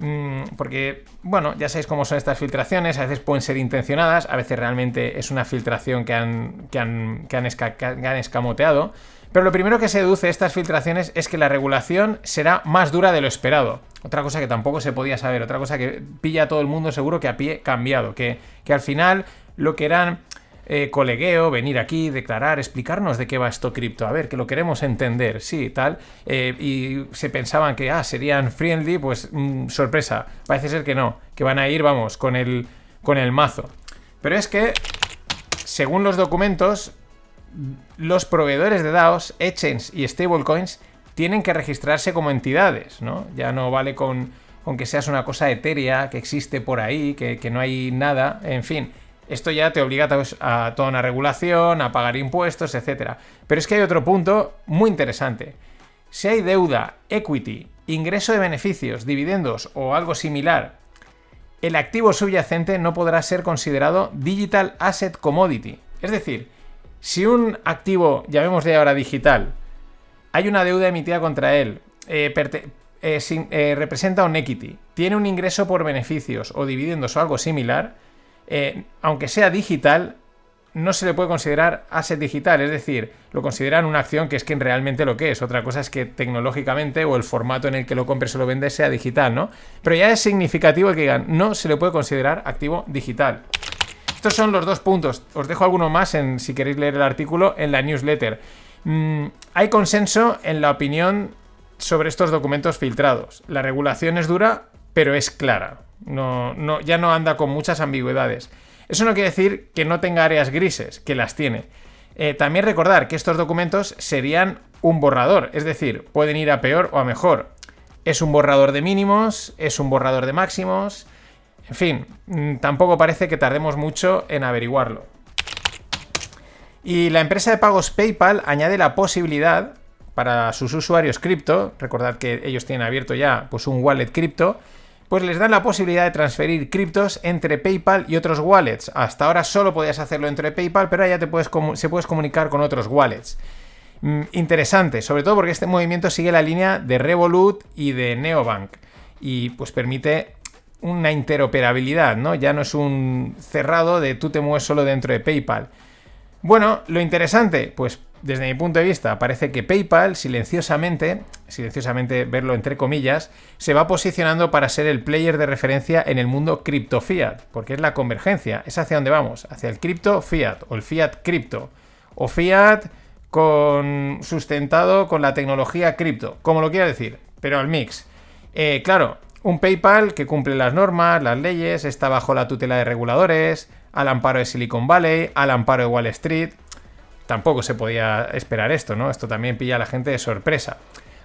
Mm, porque, bueno, ya sabéis cómo son estas filtraciones, a veces pueden ser intencionadas, a veces realmente es una filtración que han, que han, que han, escamoteado. Pero lo primero que se deduce de estas filtraciones es que la regulación será más dura de lo esperado. Otra cosa que tampoco se podía saber, otra cosa que pilla a todo el mundo seguro que a pie cambiado, que, que al final lo que eran eh, colegueo, venir aquí, declarar, explicarnos de qué va esto cripto, a ver, que lo queremos entender, sí, tal, eh, y se pensaban que, ah, serían friendly, pues mm, sorpresa, parece ser que no, que van a ir, vamos, con el, con el mazo. Pero es que, según los documentos, los proveedores de DAOs, exchanges y stablecoins tienen que registrarse como entidades, ¿no? Ya no vale con, con que seas una cosa etérea que existe por ahí, que, que no hay nada, en fin esto ya te obliga a toda una regulación, a pagar impuestos, etc. Pero es que hay otro punto muy interesante. Si hay deuda, equity, ingreso de beneficios, dividendos o algo similar, el activo subyacente no podrá ser considerado digital asset commodity. Es decir, si un activo, llamémosle ahora digital, hay una deuda emitida contra él, eh, eh, eh, representa un equity, tiene un ingreso por beneficios o dividendos o algo similar, eh, aunque sea digital, no se le puede considerar asset digital, es decir, lo consideran una acción que es que realmente lo que es. Otra cosa es que tecnológicamente o el formato en el que lo compres o lo vendes sea digital, ¿no? Pero ya es significativo que digan, no se le puede considerar activo digital. Estos son los dos puntos. Os dejo alguno más en, si queréis leer el artículo en la newsletter. Mm, hay consenso en la opinión sobre estos documentos filtrados. La regulación es dura, pero es clara. No, no, ya no anda con muchas ambigüedades. Eso no quiere decir que no tenga áreas grises, que las tiene. Eh, también recordar que estos documentos serían un borrador, es decir, pueden ir a peor o a mejor. Es un borrador de mínimos, es un borrador de máximos, en fin, mm, tampoco parece que tardemos mucho en averiguarlo. Y la empresa de pagos PayPal añade la posibilidad para sus usuarios cripto, recordad que ellos tienen abierto ya pues, un wallet cripto, pues les dan la posibilidad de transferir criptos entre PayPal y otros wallets. Hasta ahora solo podías hacerlo entre PayPal, pero ahora ya te puedes se puedes comunicar con otros wallets. Mm, interesante, sobre todo porque este movimiento sigue la línea de Revolut y de Neobank y pues permite una interoperabilidad, ¿no? Ya no es un cerrado de tú te mueves solo dentro de PayPal. Bueno, lo interesante, pues desde mi punto de vista, parece que PayPal silenciosamente, silenciosamente verlo entre comillas, se va posicionando para ser el player de referencia en el mundo cripto fiat, porque es la convergencia, es hacia dónde vamos, hacia el cripto fiat o el fiat cripto, o fiat con sustentado con la tecnología cripto, como lo quiera decir, pero al mix. Eh, claro, un PayPal que cumple las normas, las leyes, está bajo la tutela de reguladores, al amparo de Silicon Valley, al amparo de Wall Street. Tampoco se podía esperar esto, ¿no? Esto también pilla a la gente de sorpresa.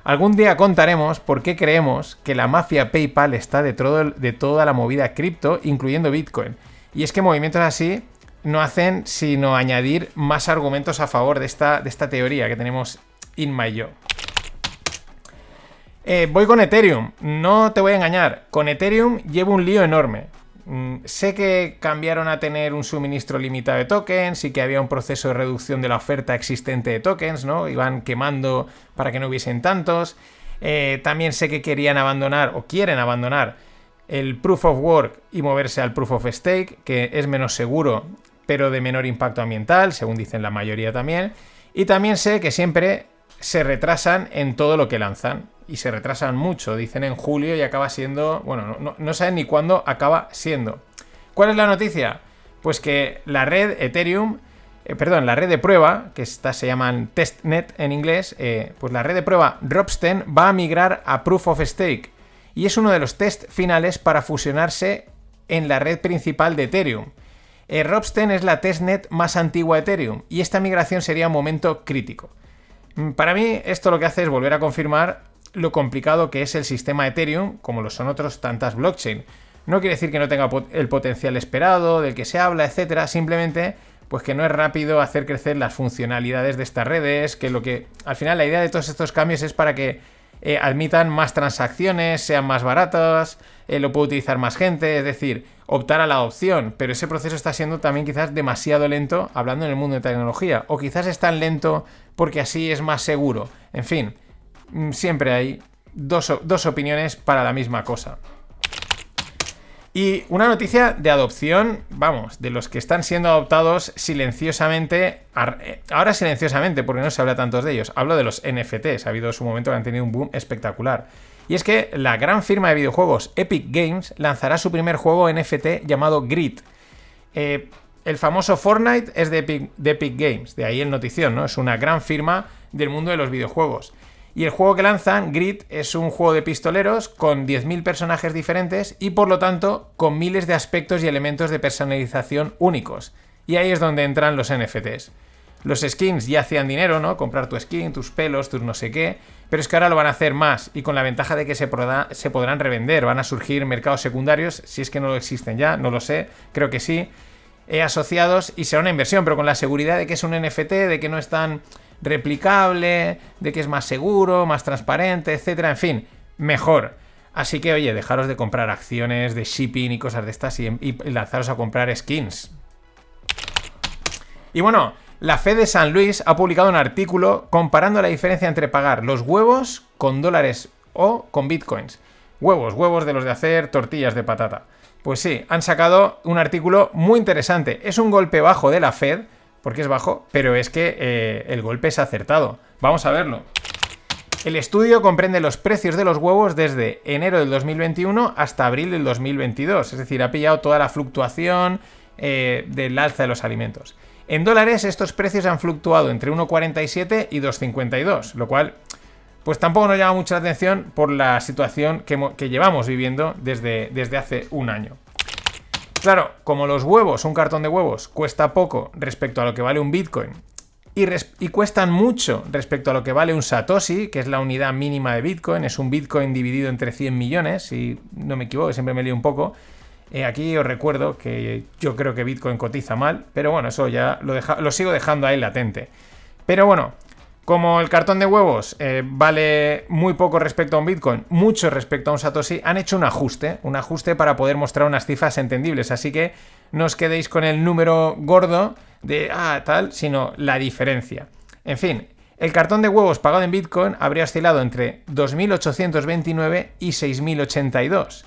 Algún día contaremos por qué creemos que la mafia PayPal está detrás de toda la movida cripto, incluyendo Bitcoin. Y es que movimientos así no hacen sino añadir más argumentos a favor de esta, de esta teoría que tenemos in my yo. Eh, voy con Ethereum, no te voy a engañar, con Ethereum llevo un lío enorme. Mm, sé que cambiaron a tener un suministro limitado de tokens y que había un proceso de reducción de la oferta existente de tokens, ¿no? Iban quemando para que no hubiesen tantos. Eh, también sé que querían abandonar o quieren abandonar el proof of work y moverse al proof of stake, que es menos seguro pero de menor impacto ambiental, según dicen la mayoría también. Y también sé que siempre se retrasan en todo lo que lanzan. Y se retrasan mucho, dicen en julio y acaba siendo, bueno, no, saben ni cuándo acaba siendo. ¿Cuál es la noticia? Pues que la red Ethereum, eh, perdón, la red de prueba, que estas se llaman testnet en inglés, eh, pues la red de prueba Ropsten va a migrar a Proof of Stake. Y es uno de los test finales para fusionarse en la red principal de Ethereum. Eh, Ropsten es la testnet más antigua de Ethereum y esta migración sería un momento crítico. Mm, para mí esto lo que hace es volver a confirmar lo complicado que es el sistema Ethereum, como lo son otros tantas blockchain. No quiere decir que no tenga el potencial esperado, del que se habla, etcétera, simplemente pues que no es rápido hacer crecer las funcionalidades de estas redes, que lo que al final la idea de todos estos cambios es para que eh, admitan más transacciones, sean más baratas, eh, lo puede utilizar más gente, es decir, optar a la adopción, pero ese proceso está siendo también quizás demasiado lento hablando en el mundo de tecnología, o quizás es tan lento porque así es más seguro. En fin, siempre hay dos, dos opiniones para la misma cosa. Y una noticia de adopción, vamos, de los que están siendo adoptados silenciosamente, eh, ahora silenciosamente, porque no se habla tanto de ellos, hablo de los NFTs, ha habido su momento que han tenido un boom espectacular. Y es que la gran firma de videojuegos Epic Games lanzará su primer juego NFT llamado Grid. Eh, el famoso Fortnite es de Epic, de Epic, Games, de ahí el notición, ¿no? Es una gran firma del mundo de los videojuegos. Y el juego que lanzan, Grid, es un juego de pistoleros con 10.000 personajes diferentes y por lo tanto con miles de aspectos y elementos de personalización únicos. Y ahí es donde entran los NFTs. Los skins ya hacían dinero, ¿no? Comprar tu skin, tus pelos, tus no sé qué. Pero es que ahora lo van a hacer más y con la ventaja de que se, se podrán revender. Van a surgir mercados secundarios, si es que no existen ya, no lo sé, creo que sí. Eh, asociados y será una inversión, pero con la seguridad de que es un NFT, de que no es tan replicable, de que es más seguro, más transparente, etcétera, en fin, mejor. Así que, oye, dejaros de comprar acciones de shipping y cosas de estas y, y lanzaros a comprar skins. Y bueno, la Fed de San Luis ha publicado un artículo comparando la diferencia entre pagar los huevos con dólares o con bitcoins. Huevos, huevos de los de hacer tortillas de patata. Pues sí, han sacado un artículo muy interesante. Es un golpe bajo de la Fed, porque es bajo, pero es que eh, el golpe es acertado. Vamos a verlo. El estudio comprende los precios de los huevos desde enero del 2021 hasta abril del 2022, es decir, ha pillado toda la fluctuación eh, del alza de los alimentos. En dólares estos precios han fluctuado entre 1,47 y 2,52, lo cual pues tampoco nos llama mucha atención por la situación que, llevamos viviendo desde, desde hace un año. Claro, como los huevos, un cartón de huevos, cuesta poco respecto a lo que vale un Bitcoin y, cuestan mucho respecto a lo que vale un Satoshi, que es la unidad mínima de Bitcoin, es un Bitcoin dividido entre 100 millones, si no me equivoco, siempre me lío un poco. Eh, aquí os recuerdo que yo creo que Bitcoin cotiza mal, pero bueno, eso ya lo, lo sigo dejando ahí latente. Pero bueno, como el cartón de huevos eh, vale muy poco respecto a un Bitcoin, mucho respecto a un Satoshi, han hecho un ajuste, un ajuste para poder mostrar unas cifras entendibles. Así que no os quedéis con el número gordo de, ah, tal, sino la diferencia. En fin, El cartón de huevos pagado en Bitcoin habría oscilado entre 2.829 y 6.082.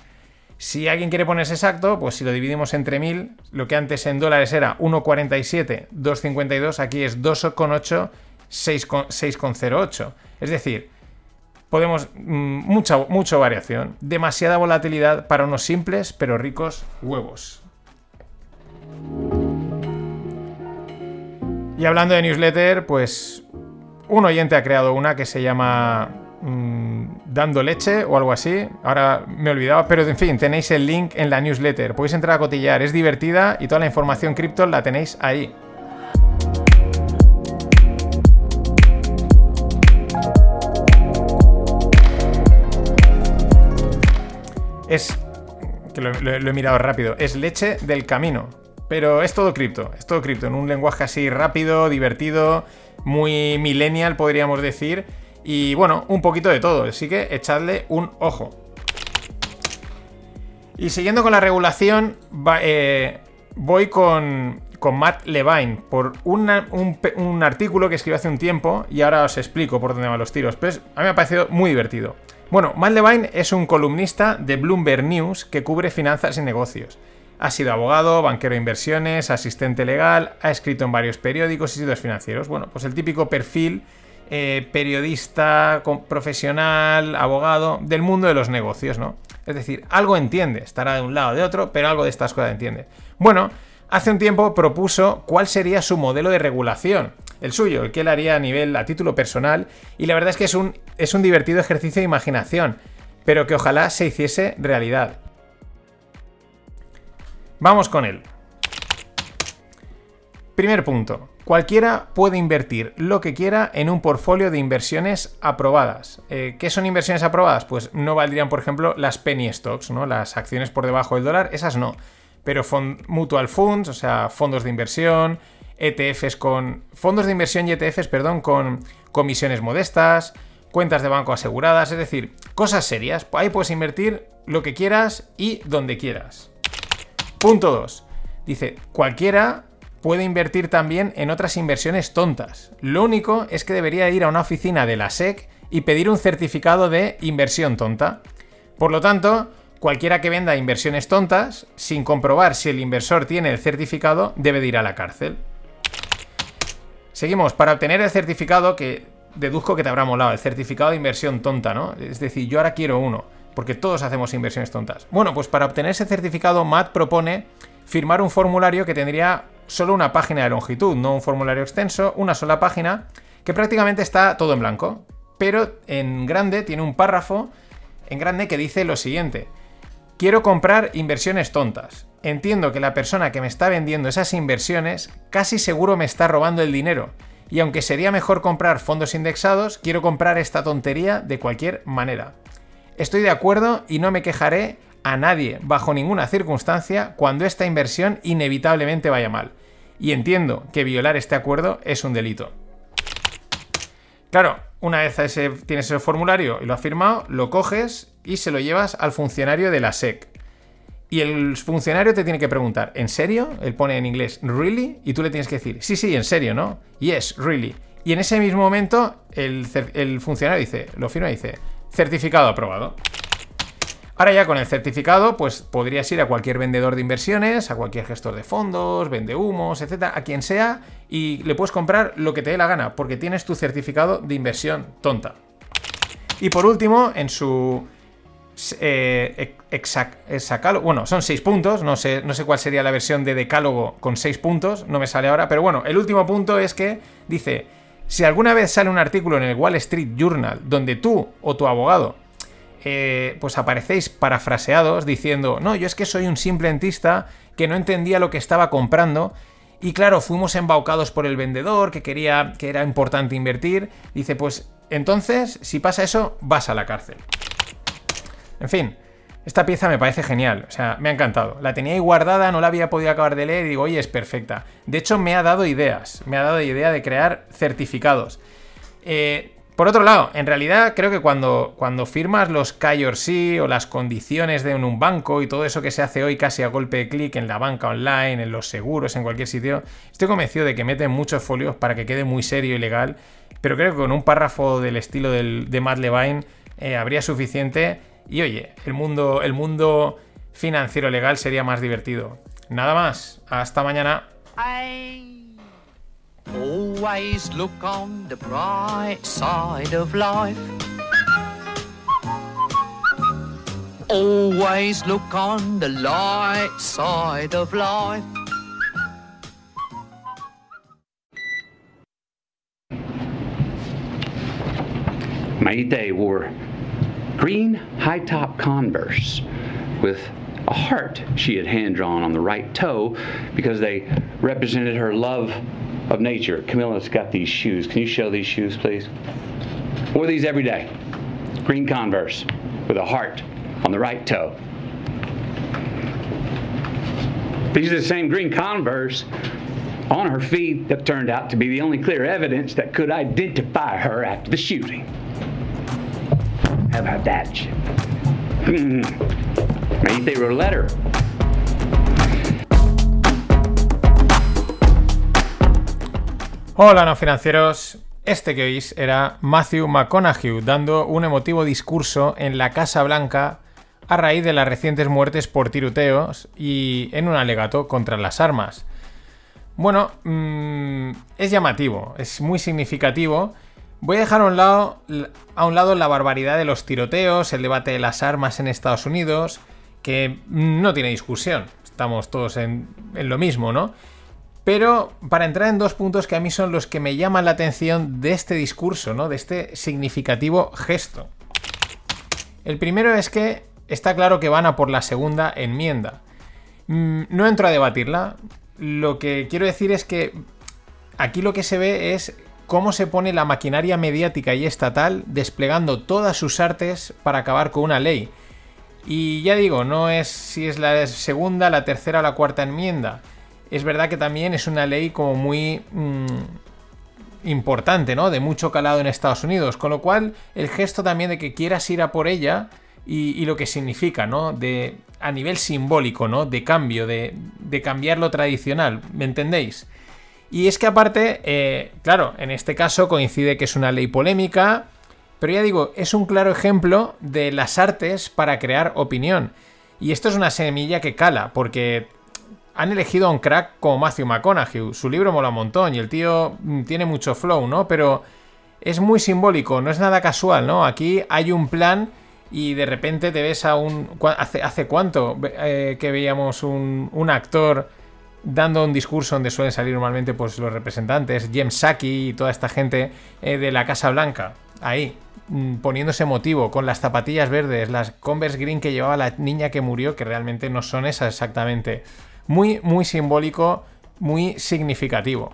Si alguien quiere ponerse exacto, pues si lo dividimos entre 1000, lo que antes en dólares era 1,47, 2,52, aquí es 2,8, 6,08. Es decir, podemos mm, mucha, mucha variación, demasiada volatilidad para unos simples pero ricos huevos. Y hablando de newsletter, pues un oyente ha creado una que se llama mm, Dando leche o algo así. Ahora me he olvidado, pero en fin, tenéis el link en la newsletter. Podéis entrar a cotillar, es divertida y toda la información cripto la tenéis ahí. Es. que lo, he mirado rápido. Es leche del camino. Pero es todo cripto. Es todo cripto. En un lenguaje así rápido, divertido, muy millennial, podríamos decir. Y bueno, un poquito de todo. Así que echadle un ojo. Y siguiendo con la regulación, eh, voy con, con Matt Levine por un, un artículo que escribió hace un tiempo y ahora os explico por dónde van los tiros. Pero es- a mí me ha parecido muy divertido. Bueno, Matt Levine es un columnista de Bloomberg News que cubre finanzas y negocios. Ha sido abogado, banquero de inversiones, asistente legal, ha escrito en varios periódicos y sitios financieros. Bueno, pues el típico perfil eh, periodista, profesional, abogado del mundo de los negocios, ¿no? Es decir, algo entiende, estará de un lado o de otro, pero algo de estas cosas entiende. Bueno, hace un tiempo propuso cuál sería su modelo de regulación, el suyo, el que él haría a nivel, a título personal, y la verdad es que es un, es un divertido ejercicio de imaginación, pero que ojalá se hiciese realidad. Vamos con él. Primer punto. Cualquiera puede invertir lo que quiera en un portfolio de inversiones aprobadas. Eh, ¿Qué son inversiones aprobadas? Pues no valdrían, por ejemplo, las penny stocks, ¿no? Las acciones por debajo del dólar, esas no. Pero mutual funds, o sea, fondos de inversión, ETFs con. Fondos de inversión y ETFs, perdón, con comisiones modestas, cuentas de banco aseguradas, es decir, cosas serias. Ahí puedes invertir lo que quieras y donde quieras. Punto 2. Dice, cualquiera puede invertir también en otras inversiones tontas. Lo único es que debería ir a una oficina de la SEC y pedir un certificado de inversión tonta. Por lo tanto, cualquiera que venda inversiones tontas, sin comprobar si el inversor tiene el certificado, debe de ir a la cárcel. Seguimos, para obtener el certificado que deduzco que te habrá molado, el certificado de inversión tonta, ¿no? Es decir, yo ahora quiero uno, porque todos hacemos inversiones tontas. Bueno, pues para obtener ese certificado, Matt propone firmar un formulario que tendría solo una página de longitud, no un formulario extenso, una sola página, que prácticamente está todo en blanco, pero en grande tiene un párrafo en grande que dice lo siguiente. Quiero comprar inversiones tontas. Entiendo que la persona que me está vendiendo esas inversiones casi seguro me está robando el dinero. Y aunque sería mejor comprar fondos indexados, quiero comprar esta tontería de cualquier manera. Estoy de acuerdo y no me quejaré a nadie bajo ninguna circunstancia cuando esta inversión inevitablemente vaya mal. Y entiendo que violar este acuerdo es un delito. Claro, una vez tienes el formulario y lo has firmado, lo coges y se lo llevas al funcionario de la SEC. Y el funcionario te tiene que preguntar, ¿en serio? Él pone en inglés, ¿really? Y tú le tienes que decir, sí, sí, en serio, ¿no? Yes, really. Y en ese mismo momento, el, funcionario dice, lo firma y dice, certificado aprobado. Ahora ya con el certificado, pues podrías ir a cualquier vendedor de inversiones, a cualquier gestor de fondos, vende humos, etcétera, a quien sea, y le puedes comprar lo que te dé la gana, porque tienes tu certificado de inversión tonta. Y por último, en su eh, bueno, son seis puntos, no sé, no sé cuál sería la versión de decálogo con seis puntos, no me sale ahora, pero bueno, el último punto es que dice, si alguna vez sale un artículo en el Wall Street Journal donde tú o tu abogado eh, pues aparecéis parafraseados diciendo, no, yo es que soy un simple entista que no entendía lo que estaba comprando y claro, fuimos embaucados por el vendedor que quería que era importante invertir. Dice, pues entonces, si pasa eso, vas a la cárcel. En fin, esta pieza me parece genial, o sea, me ha encantado. La tenía ahí guardada, no la había podido acabar de leer y digo, oye, es perfecta. De hecho, me ha dado ideas, me ha dado idea de crear certificados. Eh, Por otro lado, en realidad creo que cuando, cuando firmas los KYC o las condiciones de un banco y todo eso que se hace hoy casi a golpe de clic en la banca online, en los seguros, en cualquier sitio, estoy convencido de que meten muchos folios para que quede muy serio y legal, pero creo que con un párrafo del estilo de Matt Levine eh, habría suficiente y oye, el mundo, el mundo financiero legal sería más divertido. Nada más, hasta mañana. Always look on the bright side of life. Always look on the light side of life. Maite wore green high top Converse with a heart she had hand drawn on the right toe because they represented her love of nature. Camilla's got these shoes. Can you show these shoes, please? Wore these every day. Green Converse with a heart on the right toe. These are the same green Converse on her feet that turned out to be the only clear evidence that could identify her after the shooting. How about that? Hmm. Maybe they wrote a letter. Hola, no financieros. Este que oís era Matthew McConaughey dando un emotivo discurso en la Casa Blanca a raíz de las recientes muertes por tiroteos y en un alegato contra las armas. Bueno, mmm, es llamativo, es muy significativo. Voy a dejar a un, lado, a un lado la barbaridad de los tiroteos, el debate de las armas en Estados Unidos, que no tiene discusión. Estamos todos en, en lo mismo, ¿no? Pero para entrar en dos puntos que a mí son los que me llaman la atención de este discurso, ¿no? De este significativo gesto. El primero es que está claro que van a por la segunda enmienda. Mm, no entro a debatirla. Lo que quiero decir es que aquí lo que se ve es cómo se pone la maquinaria mediática y estatal desplegando todas sus artes para acabar con una ley. Y ya digo, no es si es la segunda, la tercera o la cuarta enmienda es verdad que también es una ley como muy mmm, importante, ¿no? De mucho calado en Estados Unidos. Con lo cual, el gesto también de que quieras ir a por ella y, lo que significa, ¿no? De, a nivel simbólico, ¿no? De cambio, de cambiar lo tradicional, ¿me entendéis? Y es que aparte, eh, claro, en este caso coincide que es una ley polémica, pero ya digo, es un claro ejemplo de las artes para crear opinión. Y esto es una semilla que cala, porque han elegido a un crack como Matthew McConaughey. Su libro mola un montón y el tío mm, tiene mucho flow, ¿no? Pero es muy simbólico, no es nada casual, ¿no? Aquí hay un plan y de repente te ves a un... ¿Hace, hace cuánto eh, que veíamos un, un, actor dando un discurso donde suelen salir normalmente pues, los representantes, James Saki y toda esta gente eh, de la Casa Blanca? Ahí, mm, poniéndose motivo, con las zapatillas verdes, las Converse Green que llevaba la niña que murió, que realmente no son esas exactamente muy, muy simbólico, muy significativo.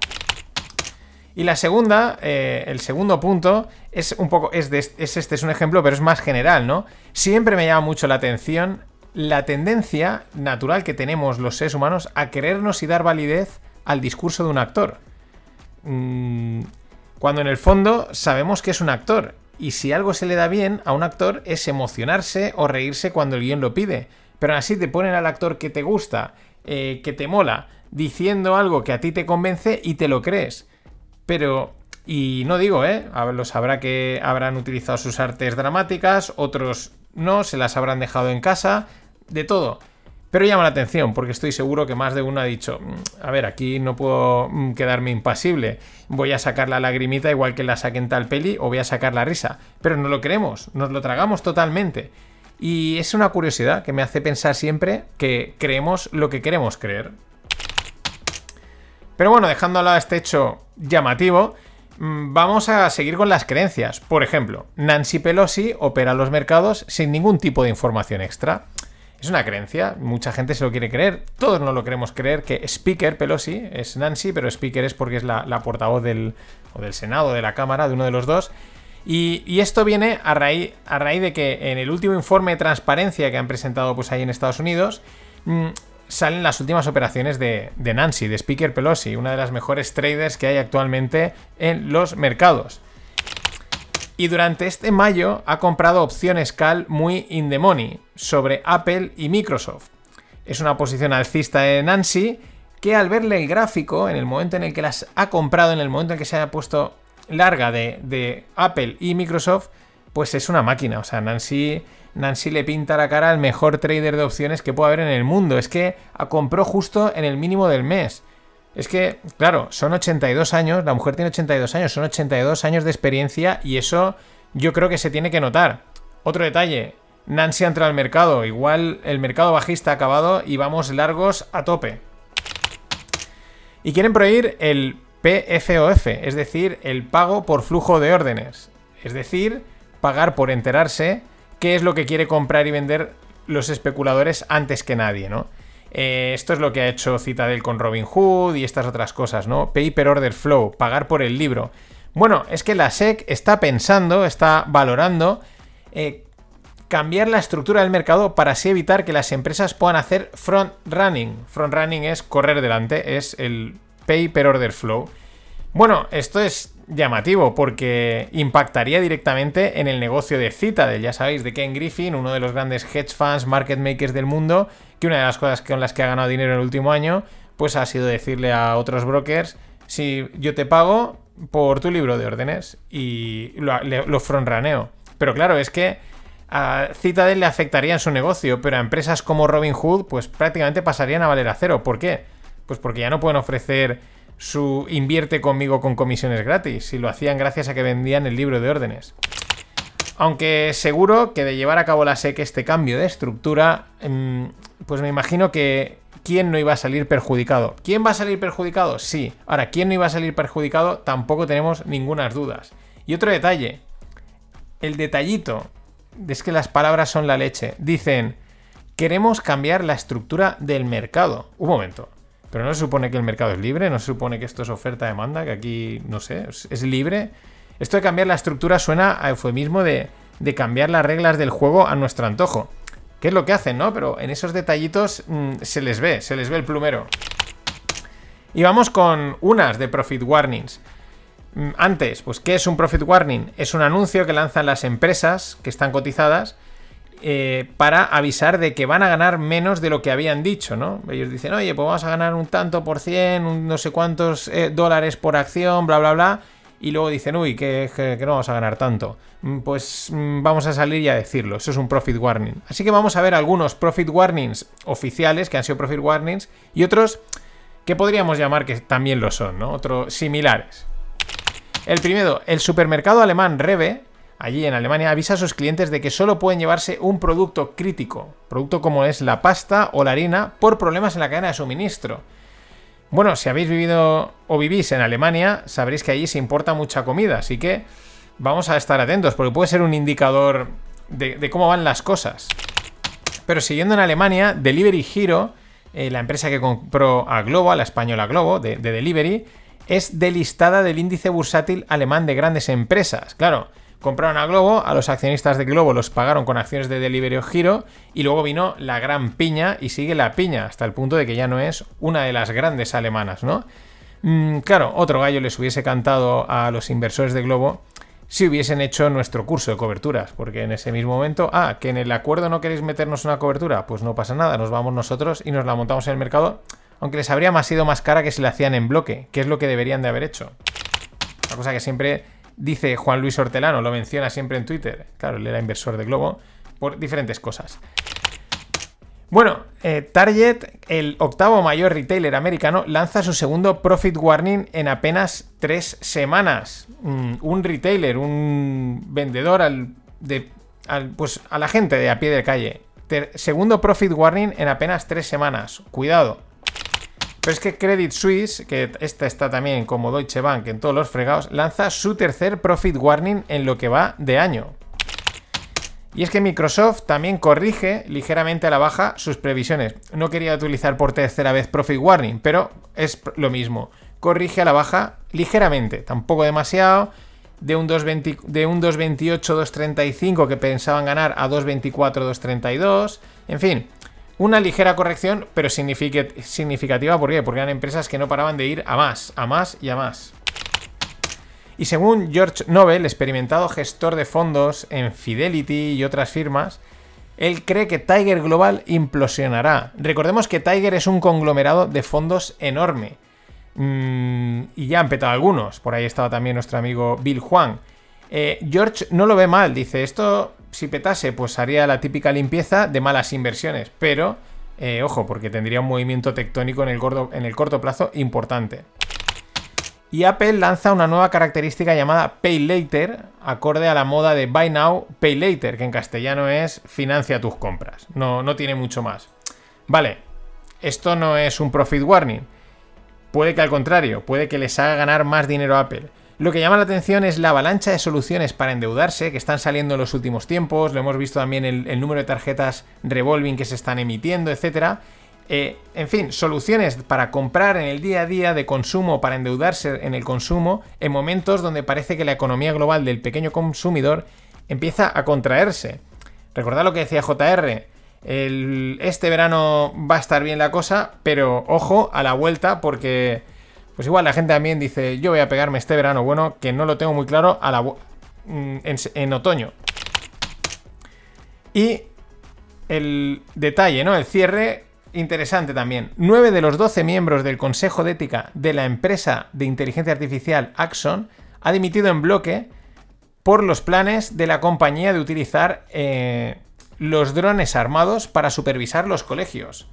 Y la segunda, eh, el segundo punto, es un poco, es, de, es este, es un ejemplo, pero es más general, ¿no? Siempre me llama mucho la atención la tendencia natural que tenemos los seres humanos a querernos y dar validez al discurso de un actor. Mm, cuando en el fondo sabemos que es un actor. Y si algo se le da bien a un actor es emocionarse o reírse cuando el guion lo pide. Pero así te ponen al actor que te gusta eh, que te mola diciendo algo que a ti te convence y te lo crees. Pero, y no digo, ¿eh? Los habrá que habrán utilizado sus artes dramáticas, otros no, se las habrán dejado en casa, de todo. Pero llama la atención, porque estoy seguro que más de uno ha dicho, mm, a ver, aquí no puedo mm, quedarme impasible, voy a sacar la lagrimita igual que la saquen tal peli o voy a sacar la risa. Pero no lo queremos, nos lo tragamos totalmente. Y es una curiosidad que me hace pensar siempre que creemos lo que queremos creer. Pero bueno, dejando a lado este hecho llamativo, mm, vamos a seguir con las creencias. Por ejemplo, Nancy Pelosi opera los mercados sin ningún tipo de información extra. Es una creencia, mucha gente se lo quiere creer, todos no lo queremos creer que Speaker Pelosi es Nancy, pero Speaker es porque es la, portavoz del, o del Senado, de la Cámara, de uno de los dos, y, esto viene a raíz, a raíz de que en el último informe de transparencia que han presentado pues, ahí en Estados Unidos, mmm, salen las últimas operaciones de, de, Nancy, de Speaker Pelosi, una de las mejores traders que hay actualmente en los mercados. Y durante este mayo ha comprado opciones Cal muy in the money sobre Apple y Microsoft. Es una posición alcista de Nancy que al verle el gráfico, en el momento en el que las ha comprado, en el momento en que se ha puesto larga de, Apple y Microsoft, pues es una máquina. O sea, Nancy, Nancy le pinta la cara al mejor trader de opciones que puede haber en el mundo. Es que compró justo en el mínimo del mes. Es que, claro, son 82 años, la mujer tiene 82 años, son 82 años de experiencia y eso yo creo que se tiene que notar. Otro detalle, Nancy entra al mercado, igual el mercado bajista ha acabado y vamos largos a tope. Y quieren prohibir el PFOF, es decir, el pago por flujo de órdenes. Es decir, pagar por enterarse qué es lo que quiere comprar y vender los especuladores antes que nadie, ¿no? Eh, esto es lo que ha hecho Citadel con Robinhood y estas otras cosas, ¿no? Paper Order Flow, pagar por el libro. Bueno, es que la SEC está pensando, está valorando eh, cambiar la estructura del mercado para así evitar que las empresas puedan hacer front running. Front running es correr delante, es el Paper Order Flow. Bueno, esto es llamativo porque impactaría directamente en el negocio de Citadel. Ya sabéis, de Ken Griffin, uno de los grandes hedge funds, market makers del mundo, que una de las cosas con las que ha ganado dinero en el último año, pues ha sido decirle a otros brokers, si yo te pago por tu libro de órdenes y lo, lo frontraneo. Pero claro, es que a Citadel le afectaría en su negocio, pero a empresas como Robinhood, pues prácticamente pasarían a valer a cero. ¿Por qué? Pues porque ya no pueden ofrecer su invierte conmigo con comisiones gratis, si lo hacían gracias a que vendían el libro de órdenes. Aunque seguro que de llevar a cabo la SEC este cambio de estructura, em, pues me imagino que ¿quién no iba a salir perjudicado? ¿Quién va a salir perjudicado? Sí. Ahora, ¿quién no iba a salir perjudicado? Tampoco tenemos ninguna dudas. Y otro detalle, el detallito, es que las palabras son la leche. Dicen, queremos cambiar la estructura del mercado. Un momento. Pero no se supone que el mercado es libre, no se supone que esto es oferta-demanda, que aquí, no sé, es libre. Esto de cambiar la estructura suena a eufemismo de, de cambiar las reglas del juego a nuestro antojo. ¿Qué es lo que hacen, no? Pero en esos detallitos mm, se les ve, se les ve el plumero. Y vamos con unas de Profit Warnings. Mm, antes, pues, ¿qué es un Profit Warning? Es un anuncio que lanzan las empresas que están cotizadas eh, para avisar de que van a ganar menos de lo que habían dicho, ¿no? Ellos dicen, oye, pues vamos a ganar un tanto por cien, un no sé cuántos eh, dólares por acción, bla, bla, bla. Y luego dicen, uy, que, no vamos a ganar tanto. Mm, pues mm, vamos a salir y a decirlo. Eso es un profit warning. Así que vamos a ver algunos profit warnings oficiales, que han sido profit warnings, y otros que podríamos llamar que también lo son, ¿no? Otros similares. El primero, el supermercado alemán Rebe allí en Alemania, avisa a sus clientes de que solo pueden llevarse un producto crítico, producto como es la pasta o la harina, por problemas en la cadena de suministro. Bueno, si habéis vivido o vivís en Alemania, sabréis que allí se importa mucha comida, así que vamos a estar atentos, porque puede ser un indicador de, cómo van las cosas. Pero siguiendo en Alemania, Delivery Hero, eh, la empresa que compró a Globo, a la española Globo, de, de Delivery, es delistada del índice bursátil alemán de grandes empresas. Claro, Compraron a Globo, a los accionistas de Globo los pagaron con acciones de Delivery Giro y luego vino la gran piña y sigue la piña hasta el punto de que ya no es una de las grandes alemanas, ¿no? Mm, claro, otro gallo les hubiese cantado a los inversores de Globo si hubiesen hecho nuestro curso de coberturas, porque en ese mismo momento, ah, que en el acuerdo no queréis meternos una cobertura, pues no pasa nada, nos vamos nosotros y nos la montamos en el mercado, aunque les habría más sido más cara que si la hacían en bloque, que es lo que deberían de haber hecho. Una cosa que siempre dice Juan Luis Hortelano, lo menciona siempre en Twitter, claro, él era inversor de Globo, por diferentes cosas. Bueno, eh, Target, el octavo mayor retailer americano, lanza su segundo profit warning en apenas tres semanas. Mm, un retailer, un vendedor al, de, pues, a la gente de a pie de calle. segundo profit warning en apenas tres semanas. Cuidado. Pero es que Credit Suisse, que esta está también como Deutsche Bank en todos los fregados, lanza su tercer profit warning en lo que va de año. Y es que Microsoft también corrige ligeramente a la baja sus previsiones. No quería utilizar por tercera vez profit warning, pero es lo mismo. Corrige a la baja ligeramente, tampoco demasiado. De un 2.28, 2.35 que pensaban ganar a 2.24, 2.32. En fin, una ligera corrección, pero significativa. ¿Por qué? Porque eran empresas que no paraban de ir a más, a más y a más. Y según George Nobel, experimentado gestor de fondos en Fidelity y otras firmas, él cree que Tiger Global implosionará. Recordemos que Tiger es un conglomerado de fondos enorme. Mm, y ya han petado algunos. Por ahí estaba también nuestro amigo Bill Juan. Eh, George no lo ve mal, dice, esto si petase, pues haría la típica limpieza de malas inversiones. Pero, eh, ojo, porque tendría un movimiento tectónico en el, corto plazo importante. Y Apple lanza una nueva característica llamada Pay Later, acorde a la moda de Buy Now, Pay Later, que en castellano es financia tus compras. No, no tiene mucho más. Vale, esto no es un profit warning. Puede que al contrario, puede que les haga ganar más dinero a Apple. Lo que llama la atención es la avalancha de soluciones para endeudarse que están saliendo en los últimos tiempos. Lo hemos visto también el, el número de tarjetas revolving que se están emitiendo, etcétera. Eh, en fin, soluciones para comprar en el día a día de consumo, para endeudarse en el consumo, en momentos donde parece que la economía global del pequeño consumidor empieza a contraerse. Recordad lo que decía JR, este verano va a estar bien la cosa, pero ojo a la vuelta porque pues igual la gente también dice, yo voy a pegarme este verano, bueno, que no lo tengo muy claro a la mm, en otoño. Y el detalle, ¿no? El cierre interesante también. 9 de los 12 miembros del Consejo de Ética de la empresa de inteligencia artificial Axon ha dimitido en bloque por los planes de la compañía de utilizar eh, los drones armados para supervisar los colegios.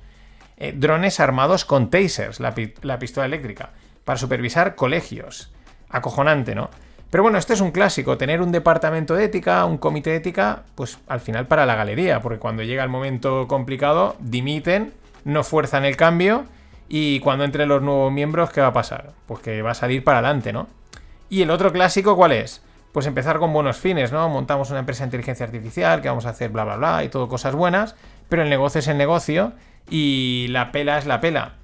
Eh, drones armados con tasers, la pistola eléctrica, para supervisar colegios. Acojonante, ¿no? Pero bueno, este es un clásico, tener un departamento de ética, un comité de ética, pues al final para la galería, porque cuando llega el momento complicado, dimiten no fuerzan el cambio y cuando entren los nuevos miembros, ¿qué va a pasar? Pues que va a salir para adelante, ¿no? Y el otro clásico, ¿cuál es? Pues empezar con buenos fines, ¿no? Montamos una empresa de inteligencia artificial, que vamos a hacer bla, bla, bla, y todo cosas buenas, pero el negocio es el negocio y la pela es la pela.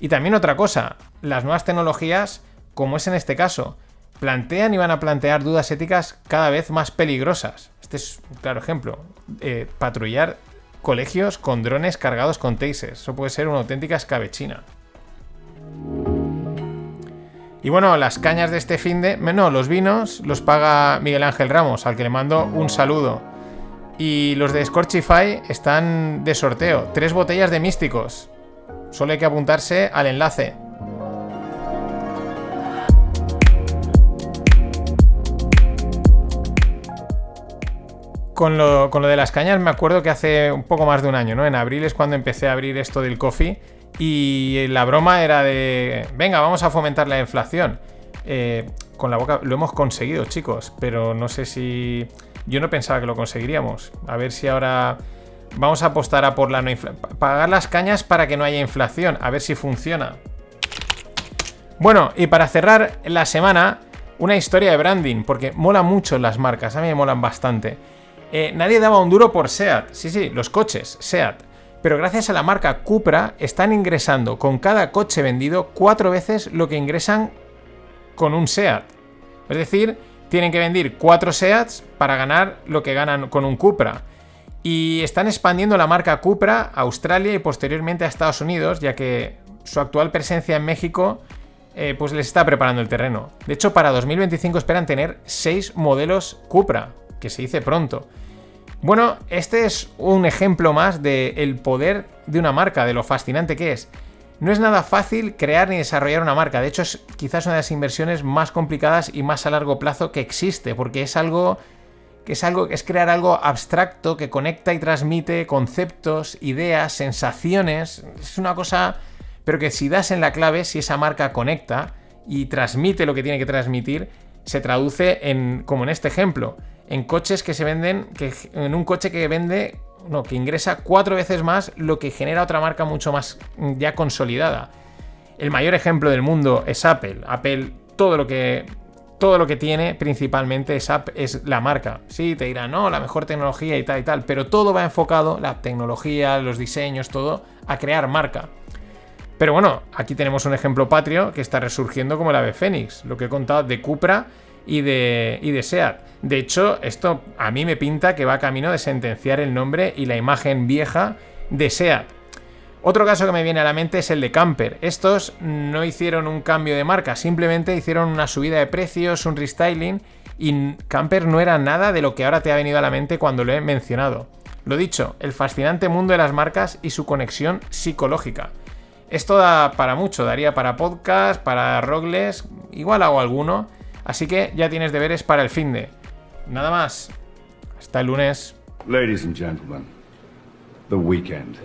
Y también otra cosa, las nuevas tecnologías, como es en este caso, plantean y van a plantear dudas éticas cada vez más peligrosas. Este es un claro ejemplo. Eh, patrullar colegios con drones cargados con tasers. Eso puede ser una auténtica escabechina. Y bueno, las cañas de este fin de... No, los vinos los paga Miguel Ángel Ramos, al que le mando un saludo. Y los de Scorchify están de sorteo. Tres botellas de místicos. Solo hay que apuntarse al enlace. con lo, de las cañas me acuerdo que hace un poco más de un año, ¿no? En abril es cuando empecé a abrir esto del coffee y la broma era de, venga, vamos a fomentar la inflación. Eh, con la boca lo hemos conseguido, chicos, pero no sé si... Yo no pensaba que lo conseguiríamos. A ver si ahora vamos a apostar a por la no pagar las cañas para que no haya inflación, a ver si funciona. Bueno, y para cerrar la semana, una historia de branding, porque mola mucho las marcas, a mí me molan bastante. Eh, nadie daba un duro por SEAT. Sí, sí, los coches, SEAT. Pero gracias a la marca Cupra están ingresando con cada coche vendido cuatro veces lo que ingresan con un SEAT. Es decir, tienen que vender cuatro SEATs para ganar lo que ganan con un Cupra. Y están expandiendo la marca Cupra a Australia y posteriormente a Estados Unidos, ya que su actual presencia en México eh, pues les está preparando el terreno. De hecho, para 2025 esperan tener seis modelos Cupra, que se dice pronto. Bueno, este es un ejemplo más del poder de una marca, de lo fascinante que es. No es nada fácil crear ni desarrollar una marca, de hecho es quizás una de las inversiones más complicadas y más a largo plazo que existe, porque es algo que es algo es crear algo abstracto que conecta y transmite conceptos, ideas, sensaciones, es una cosa pero que si das en la clave, si esa marca conecta y transmite lo que tiene que transmitir, se traduce en como en este ejemplo, en coches que se venden, que, en un coche que vende, no, que ingresa cuatro veces más lo que genera otra marca mucho más mm, ya consolidada. El mayor ejemplo del mundo es Apple. Apple, todo lo que, todo lo que tiene principalmente es, es la marca. Sí, te dirán, no, la mejor tecnología y tal y tal, pero todo va enfocado, la tecnología, los diseños, todo, a crear marca. Pero bueno, aquí tenemos un ejemplo patrio que está resurgiendo como el ave fénix, lo que he contado de Cupra y de, y de SEAT. De hecho, esto a mí me pinta que va camino de sentenciar el nombre y la imagen vieja de SEAT. Otro caso que me viene a la mente es el de Camper. Estos no hicieron un cambio de marca, simplemente hicieron una subida de precios, un restyling y Camper no era nada de lo que ahora te ha venido a la mente cuando lo he mencionado. Lo dicho, el fascinante mundo de las marcas y su conexión psicológica. Esto da para mucho, daría para podcast, para rogles, igual hago alguno, así que ya tienes deberes para el fin de. Nada más. Hasta el lunes. Ladies and gentlemen, the weekend.